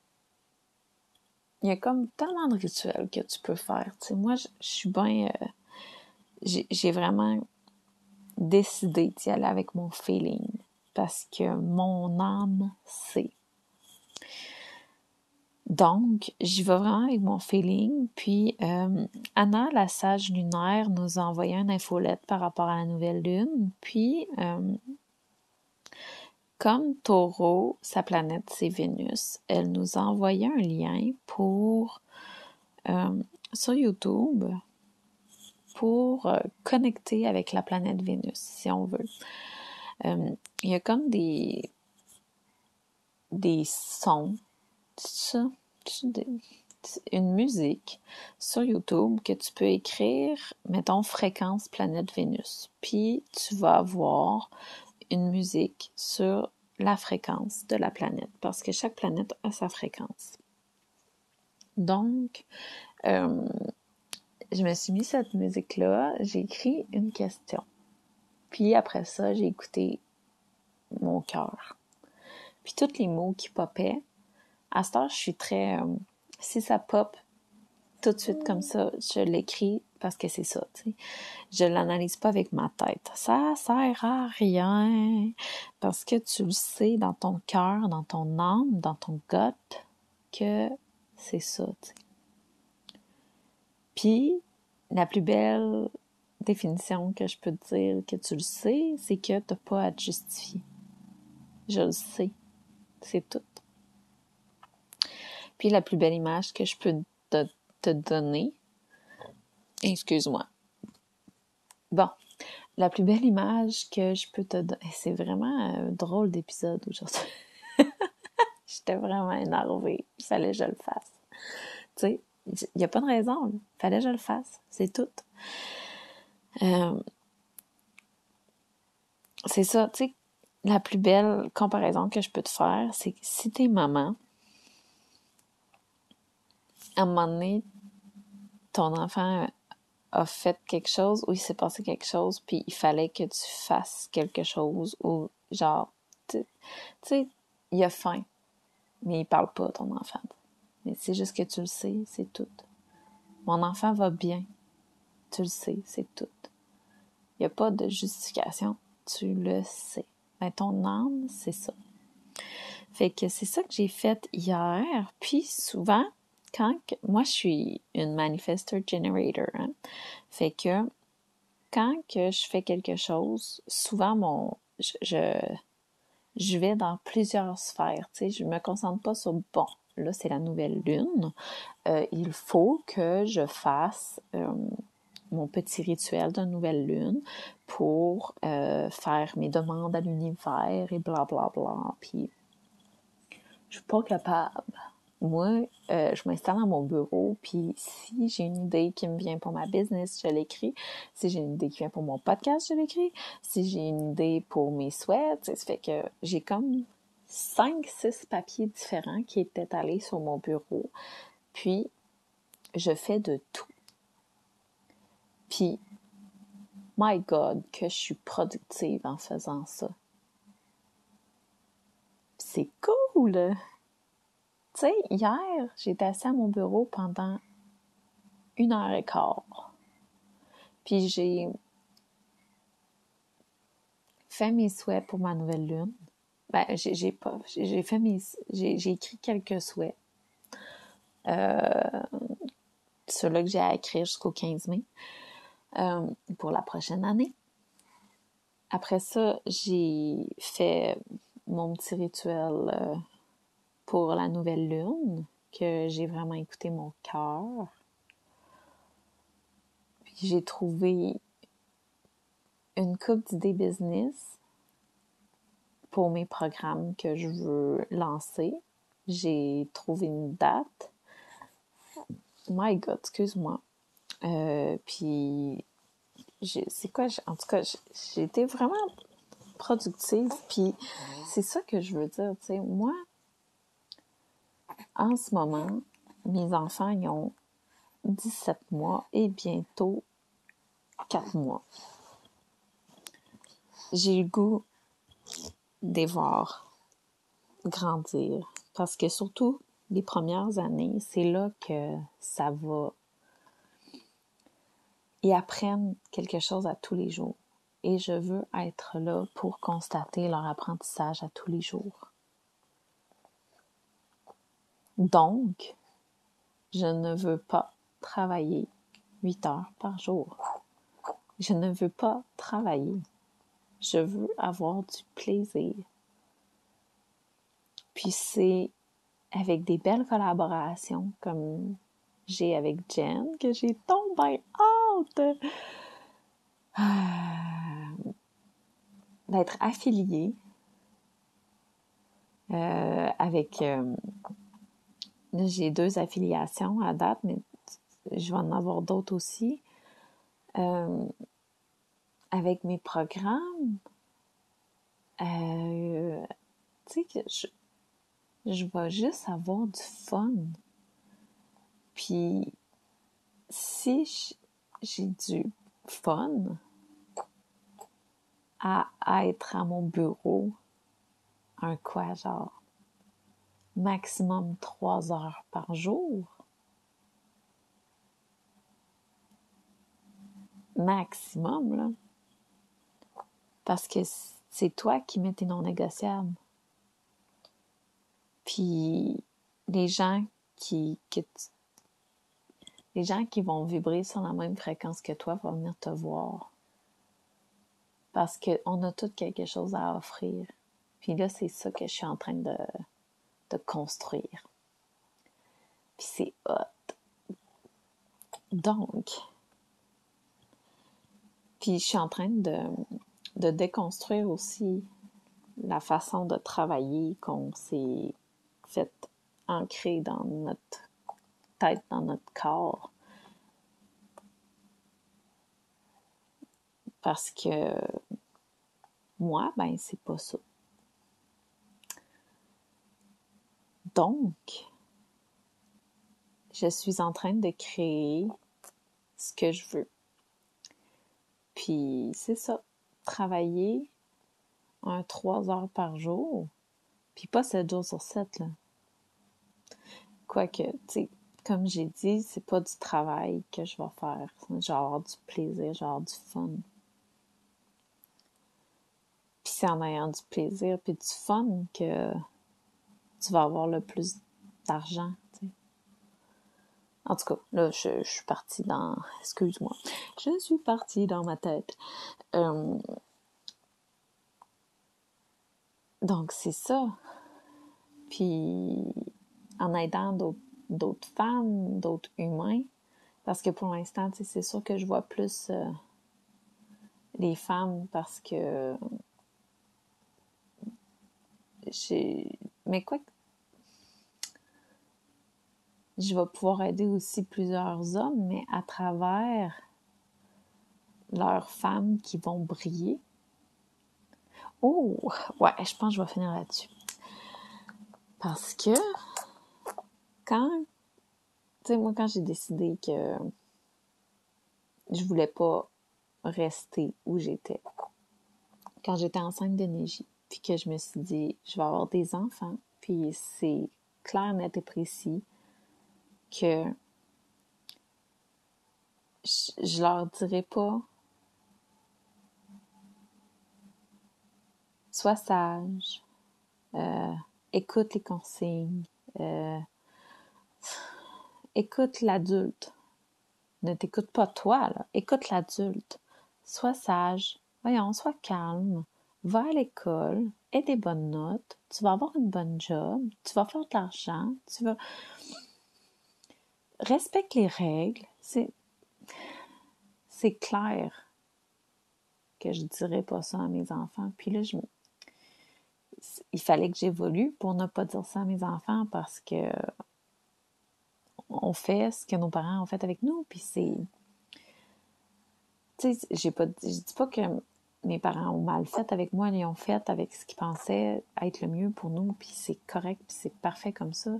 il y a comme tellement de rituels que tu peux faire. Tu sais, moi, je, suis bien... Euh, j'ai vraiment décidé d'y aller avec mon feeling parce que mon âme sait. Donc, j'y vais vraiment avec mon feeling. Puis, euh, Anna, la sage lunaire, nous a envoyé un infolette par rapport à la nouvelle lune. Puis, euh, comme Taureau, sa planète, c'est Vénus, elle nous a envoyé un lien pour euh, sur YouTube pour connecter avec la planète Vénus, si on veut. Il y a comme des des sons, ça, une musique sur YouTube que tu peux écrire, mettons fréquence planète Vénus. Puis tu vas avoir une musique sur la fréquence de la planète, parce que chaque planète a sa fréquence. Donc, euh, je me suis mis cette musique-là, j'ai écrit une question. Puis après ça, j'ai écouté mon cœur. Puis tous les mots qui popaient, à ce temps, je suis très... Euh, si ça pop tout de suite comme ça, je l'écris parce que c'est ça, tu sais. Je l'analyse pas avec ma tête. Ça sert à rien parce que tu le sais dans ton cœur, dans ton âme, dans ton gut que c'est ça, tu sais. Puis, la plus belle définition que je peux te dire que tu le sais, c'est que t'as pas à te justifier. Je le sais. C'est tout. Puis la plus belle image que je peux te, te donner, excuse-moi. Bon, la plus belle image que je peux te donner, c'est vraiment un drôle d'épisode aujourd'hui. J'étais vraiment énervée. Il fallait que je le fasse. Tu sais, il n'y a pas de raison. Il fallait que je le fasse. C'est tout. Euh, c'est ça, tu sais, la plus belle comparaison que je peux te faire, c'est que si t'es maman, à un moment donné, ton enfant a fait quelque chose ou il s'est passé quelque chose, puis il fallait que tu fasses quelque chose ou genre, tu sais, il a faim, mais il parle pas, ton enfant. Mais c'est juste que tu le sais, c'est tout. Mon enfant va bien, tu le sais, c'est tout. Il n'y a pas de justification, tu le sais. Mais ton âme, c'est ça. Fait que c'est ça que j'ai fait hier, puis souvent, quand moi je suis une manifestor generator, hein, fait que quand que je fais quelque chose, souvent mon je, je, vais dans plusieurs sphères, tu sais, je me concentre pas sur bon, là c'est la nouvelle lune, euh, il faut que je fasse euh, mon petit rituel de nouvelle lune pour euh, faire mes demandes à l'univers et bla bla bla. Puis je suis pas capable moi, euh, je m'installe dans mon bureau, puis si j'ai une idée qui me vient pour ma business, je l'écris. Si j'ai une idée qui vient pour mon podcast, je l'écris. Si j'ai une idée pour mes souhaits, ça fait que j'ai comme cinq, six papiers différents qui étaient allés sur mon bureau. Puis, je fais de tout. Puis, my God, que je suis productive en faisant ça. C'est cool! Sais, hier, j'étais assis à mon bureau pendant une heure et quart. Puis j'ai fait mes souhaits pour ma nouvelle lune. Ben, j'ai pas, j'ai fait mes, j'ai écrit quelques souhaits. Euh, ceux-là que j'ai à écrire jusqu'au 15 mai euh, pour la prochaine année. Après ça, j'ai fait mon petit rituel euh, pour la nouvelle lune, que j'ai vraiment écouté mon cœur. Puis j'ai trouvé une coupe d'idées business pour mes programmes que je veux lancer. J'ai trouvé une date. My God, excuse-moi. Euh, puis, c'est quoi? En tout cas, j'ai été vraiment productive. Puis, c'est ça que je veux dire. Tu sais, moi, en ce moment, mes enfants ils ont 17 mois et bientôt 4 mois. J'ai le goût de les voir grandir parce que surtout les premières années, c'est là que ça va. Ils apprennent quelque chose à tous les jours et je veux être là pour constater leur apprentissage à tous les jours. Donc, je ne veux pas travailler 8 heures par jour. Je ne veux pas travailler. Je veux avoir du plaisir. Puis c'est avec des belles collaborations comme j'ai avec Jen que j'ai tombé hâte euh, d'être affiliée euh, avec euh, j'ai deux affiliations à date, mais je vais en avoir d'autres aussi. Euh, avec mes programmes, euh, tu sais que je, je vais juste avoir du fun. Puis, si j'ai du fun à être à mon bureau, un quoi genre? Maximum trois heures par jour. Maximum, là. Parce que c'est toi qui mets tes non négociables. Puis les gens qui, les gens qui vont vibrer sur la même fréquence que toi vont venir te voir. Parce qu'on a tout quelque chose à offrir. Puis là, c'est ça que je suis en train de, de construire. Puis c'est hot. Donc, Puis je suis en train de, de déconstruire aussi la façon de travailler qu'on s'est fait ancrer dans notre tête, dans notre corps. Parce que moi, ben, c'est pas ça. Donc, je suis en train de créer ce que je veux. Puis, c'est ça. Travailler un trois heures par jour, puis pas sept jours sur sept, là. Quoique, tu sais, comme j'ai dit, c'est pas du travail que je vais faire. Genre du plaisir, genre du fun. Puis c'est en ayant du plaisir puis du fun que tu vas avoir le plus d'argent. En tout cas, là, je, suis partie dans... Excuse-moi. Je suis partie dans ma tête. Euh, donc, c'est ça. Puis, en aidant d'autres femmes, d'autres humains, parce que pour l'instant, c'est sûr que je vois plus euh, les femmes parce que. Mais quoi je vais pouvoir aider aussi plusieurs hommes, mais à travers leurs femmes qui vont briller. Oh, ouais, je pense que je vais finir là-dessus. Parce que quand, tu sais, moi, quand j'ai décidé que je voulais pas rester où j'étais, quand j'étais enceinte de puis que je me suis dit, je vais avoir des enfants, puis c'est clair, net et précis que je, leur dirais pas. Sois sage, euh, écoute les consignes, euh, écoute l'adulte. Ne t'écoute pas toi, là. écoute l'adulte. Sois sage, voyons, sois calme, va à l'école, aie des bonnes notes, tu vas avoir une bonne job, tu vas faire de l'argent, tu vas respecte les règles. C'est, clair que je dirais pas ça à mes enfants. Puis là, il fallait que j'évolue pour ne pas dire ça à mes enfants parce que on fait ce que nos parents ont fait avec nous. Puis c'est, tu sais, j'ai pas, je dis pas que mes parents ont mal fait avec moi, ils ont fait avec ce qu'ils pensaient être le mieux pour nous, puis c'est correct, puis c'est parfait comme ça.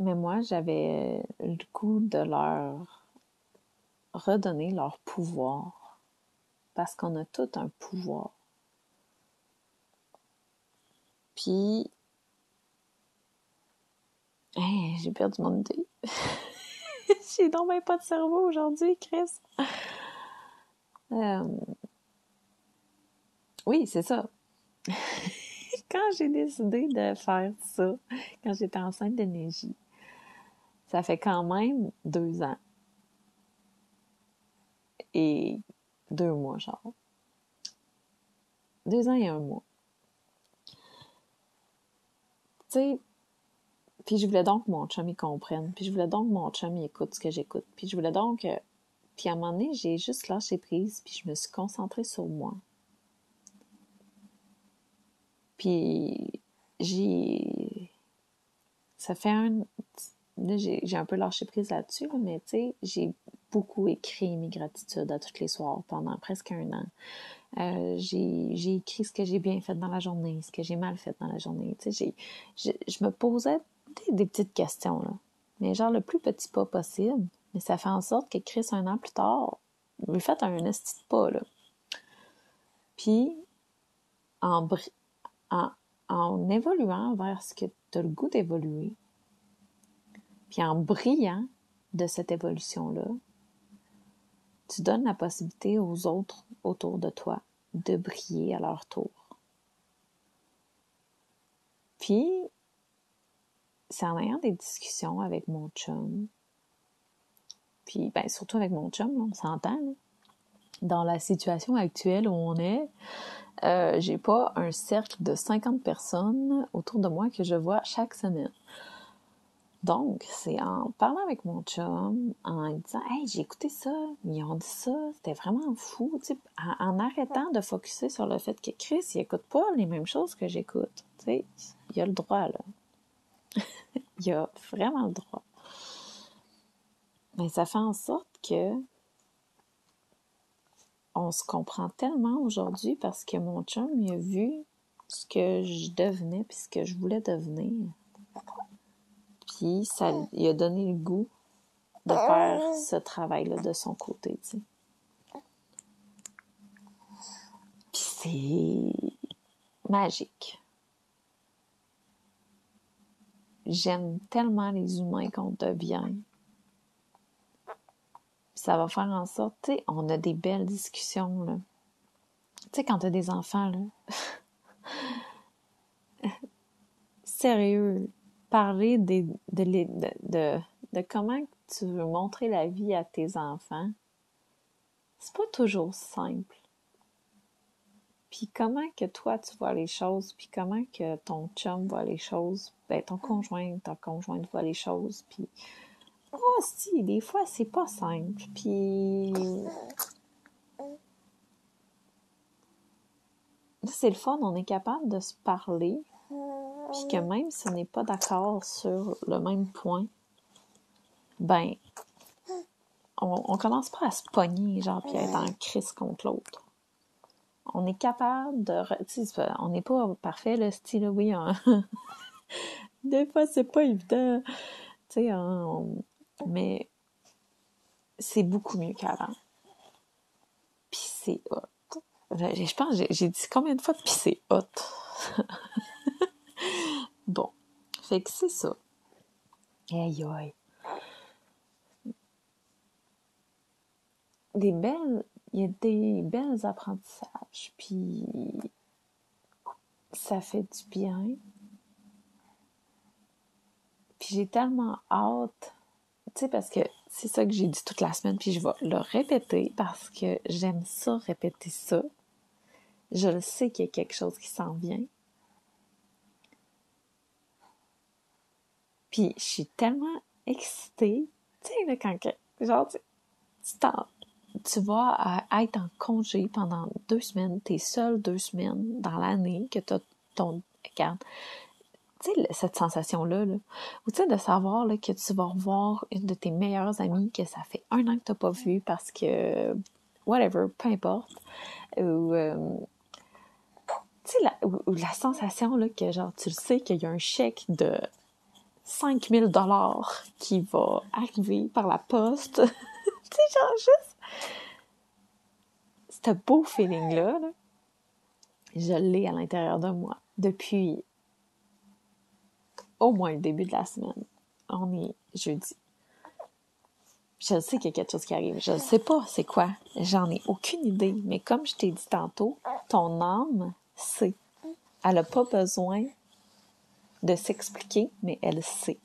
Mais moi, j'avais le goût de leur redonner leur pouvoir. Parce qu'on a tout un pouvoir. Puis, j'ai perdu mon idée. j'ai donc même pas de cerveau aujourd'hui, Chris. Euh, oui, c'est ça. quand j'ai décidé de faire ça, quand j'étais enceinte d'énergie, ça fait quand même deux ans. Et deux mois, genre. Deux ans et un mois. Tu sais, puis je voulais donc que mon chum y comprenne. Puis je voulais donc que mon chum y écoute ce que j'écoute. Puis je voulais donc. Puis à un moment donné, j'ai juste lâché prise, puis je me suis concentrée sur moi. Puis j'ai... Ça fait un j'ai un peu lâché prise là-dessus, mais tu sais, j'ai beaucoup écrit mes gratitudes à tous les soirs pendant presque un an. Euh, j'ai écrit ce que j'ai bien fait dans la journée, ce que j'ai mal fait dans la journée. Tu sais, je me posais des, petites questions, là. Mais genre le plus petit pas possible. Mais ça fait en sorte qu'écrire un an plus tard, j'ai fait un esti pas, là. Puis, en, en, en évoluant vers ce que tu as le goût d'évoluer, puis en brillant de cette évolution-là, tu donnes la possibilité aux autres autour de toi de briller à leur tour. Puis, c'est en ayant des discussions avec mon chum, puis ben, surtout avec mon chum, on s'entend, dans la situation actuelle où on est, euh, j'ai pas un cercle de 50 personnes autour de moi que je vois chaque semaine. Donc, c'est en parlant avec mon chum, en disant Hey, j'ai écouté ça, ils ont dit ça, c'était vraiment fou. En, arrêtant de focuser sur le fait que Chris, il écoute pas les mêmes choses que j'écoute. Il a le droit, là. il a vraiment le droit. Mais ça fait en sorte que on se comprend tellement aujourd'hui parce que mon chum, a vu ce que je devenais puis ce que je voulais devenir. Puis ça il a donné le goût de faire ce travail-là de son côté, tu sais. Puis c'est magique. J'aime tellement les humains qu'on devient. ça va faire en sorte, tu sais, on a des belles discussions, là. Tu sais, quand t'as des enfants, là. Sérieux, parler de, de, de, comment tu veux montrer la vie à tes enfants, c'est pas toujours simple. Puis comment que toi tu vois les choses, puis comment que ton chum voit les choses, ben ton conjoint, ta conjointe voit les choses, puis oh si, des fois c'est pas simple, puis c'est le fun, on est capable de se parler, puis que même si on n'est pas d'accord sur le même point, ben, on, commence pas à se pogner, genre, puis à être en crise contre l'autre. On est capable de... On n'est pas parfait, le style, oui. Des fois, c'est pas évident. Tu sais, mais c'est beaucoup mieux qu'avant. Puis c'est hot. Je pense, j'ai dit combien de fois puis c'est hot? Bon. Fait que c'est ça. Aïe aïe. Des belles, il y a des belles apprentissages, puis ça fait du bien. Puis j'ai tellement hâte, tu sais, parce que c'est ça que j'ai dit toute la semaine, puis je vais le répéter parce que j'aime ça, répéter ça. Je le sais qu'il y a quelque chose qui s'en vient. Puis je suis tellement excitée. Tu sais, quand genre, tu, tu vas être en congé pendant deux semaines, t'es seule deux semaines dans l'année que t'as ton. Regarde, tu sais, cette sensation-là, là, ou tu sais, de savoir là, que tu vas revoir une de tes meilleures amies que ça fait un an que t'as pas vu parce que, whatever, peu importe, ou, euh, tu sais, la, ou, la sensation là, que genre, tu le sais qu'il y a un chèque de 5000 dollars qui va arriver par la poste. tu sais, genre juste... Ce beau feeling-là, je l'ai à l'intérieur de moi depuis au moins le début de la semaine. On est jeudi. Je sais qu'il y a quelque chose qui arrive. Je ne sais pas c'est quoi. J'en ai aucune idée. Mais comme je t'ai dit tantôt, ton âme sait. Elle n'a pas besoin de s'expliquer, mais elle sait.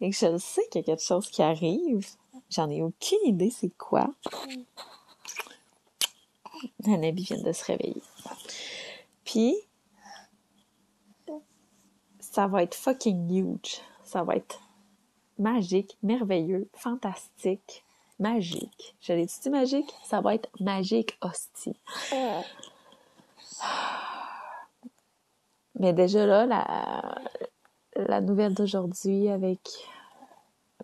Et je sais qu'il y a quelque chose qui arrive. J'en ai aucune idée c'est quoi. Nanabi vient de se réveiller. Puis, ça va être fucking huge. Ça va être magique, merveilleux, fantastique, magique. Je l'ai dit magique? Ça va être magique hostie. Mais déjà là, la, la nouvelle d'aujourd'hui avec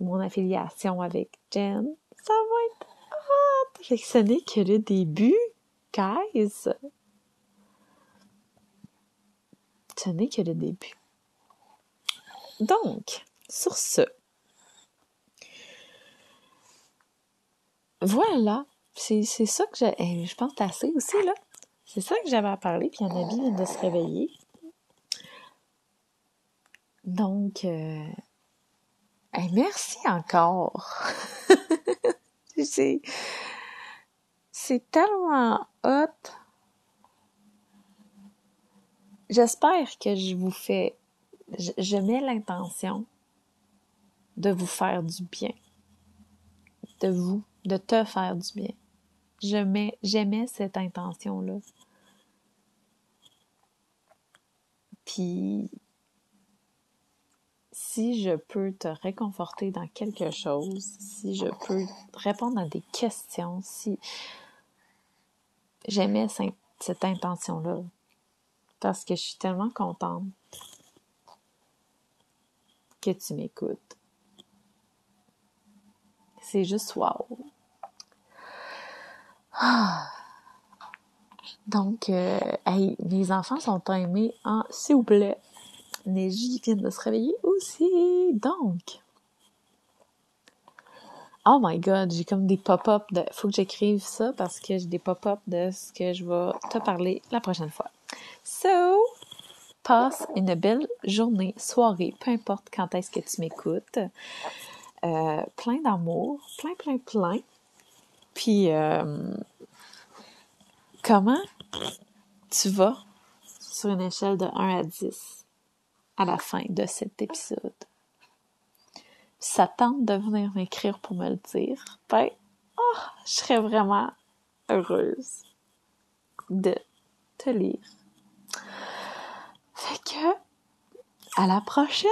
mon affiliation avec Jen, ça va être hot! Que ce n'est que le début, guys! Ce n'est que le début. Donc, sur ce, voilà, c'est ça que j'ai, eh, je pense assez aussi, là. C'est ça que j'avais à parler, puis Annabelle vient de se réveiller. Donc, euh, merci encore. c'est, tellement hot. J'espère que je vous fais, je, mets l'intention de vous faire du bien. De vous, de te faire du bien. Je mets, j'aimais cette intention-là. Puis si je peux te réconforter dans quelque chose, si je peux répondre à des questions, si j'aimais cette intention-là, parce que je suis tellement contente que tu m'écoutes. C'est juste wow. Ah. Donc, euh, hey, mes enfants sont timés en s'il vous plaît. Neji vient de se réveiller aussi. Donc, oh my god, j'ai comme des pop-up de. Faut que j'écrive ça parce que j'ai des pop-up de ce que je vais te parler la prochaine fois. So, passe une belle journée, soirée, peu importe quand est-ce que tu m'écoutes. Euh, plein d'amour, plein, plein, plein. Puis, euh, comment tu vas sur une échelle de 1 à 10 à la fin de cet épisode? ça tente de venir m'écrire pour me le dire, ben, oh, je serais vraiment heureuse de te lire. Fait que, à la prochaine!